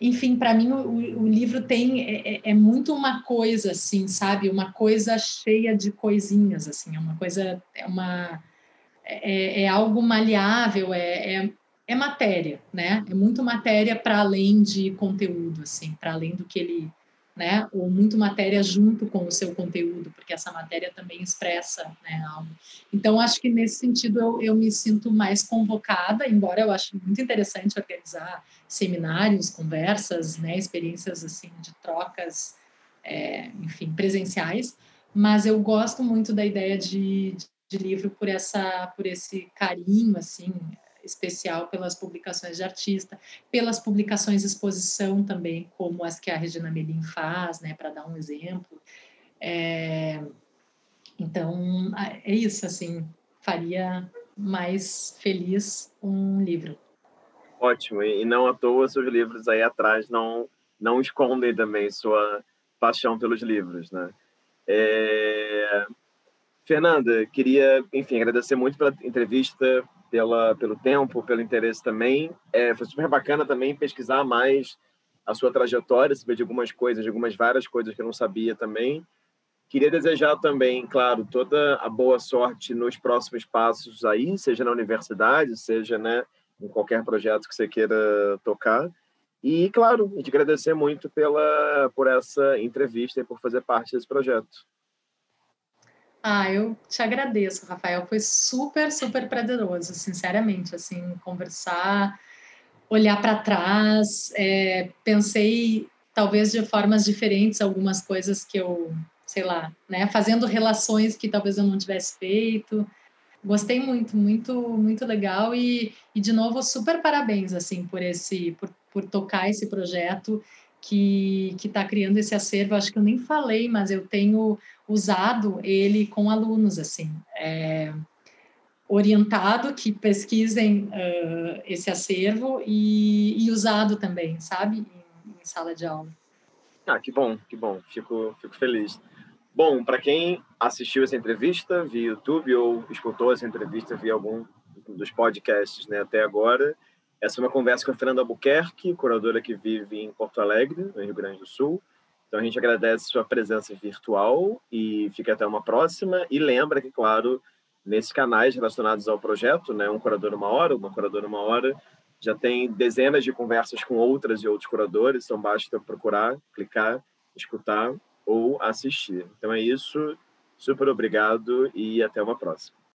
Speaker 2: Enfim, para mim, o, o, livro tem é, é, é, muito uma coisa assim, sabe? Uma coisa cheia de coisinhas, assim, é uma coisa, é uma é, é, é algo maleável, é, é, matéria, né? É muito matéria para além de conteúdo, assim, para além do que ele, né? Ou muito matéria junto com o seu conteúdo, porque essa matéria também expressa, né, algo. Então, acho que nesse sentido eu, eu me sinto mais convocada, embora eu acho muito interessante organizar seminários, conversas, né, experiências assim de trocas, é, enfim, presenciais. Mas eu gosto muito da ideia de, de livro por essa, por esse carinho, assim, especial pelas publicações de artista, pelas publicações de exposição também, como as que a Regina Melim faz, né, para dar um exemplo. É, então, é isso, assim, faria mais feliz um livro.
Speaker 1: Ótimo, e não à toa seus livros aí atrás não, não escondem também sua paixão pelos livros, né? É... Fernanda, queria, enfim, agradecer muito pela entrevista, pela, pelo tempo, pelo interesse também. É, foi super bacana também pesquisar mais a sua trajetória, saber de algumas coisas, de algumas várias coisas que eu não sabia também. Queria desejar também, claro, toda a boa sorte nos próximos passos aí, seja na universidade, seja né, em qualquer projeto que você queira tocar. E, claro, te agradecer muito pela, por essa entrevista e por fazer parte desse projeto.
Speaker 2: Ah, eu te agradeço, Rafael. Foi super, super prazeroso, sinceramente, assim, conversar, olhar para trás. É, pensei, talvez, de formas diferentes, algumas coisas que eu, sei lá, né, fazendo relações que talvez eu não tivesse feito. Gostei muito, muito, muito legal e, e de novo, super parabéns, assim, por esse, por, por tocar esse projeto que está criando esse acervo. Acho que eu nem falei, mas eu tenho usado ele com alunos, assim, é, orientado que pesquisem uh, esse acervo e, e, usado também, sabe, em, em, sala de aula.
Speaker 1: Ah, que bom, que bom, fico, fico feliz. Bom, para quem assistiu essa entrevista via YouTube ou escutou essa entrevista via algum dos podcasts né, até agora, essa é uma conversa com a Fernanda Albuquerque, curadora que vive em Porto Alegre, no Rio Grande do Sul. Então a gente agradece sua presença virtual e fica até uma próxima. E lembra que, claro, nesses canais relacionados ao projeto, né, um curador uma hora, uma curadora uma hora, já tem dezenas de conversas com outras e outros curadores, então basta procurar, clicar, escutar ou assistir. Então é isso. Super obrigado e até uma próxima.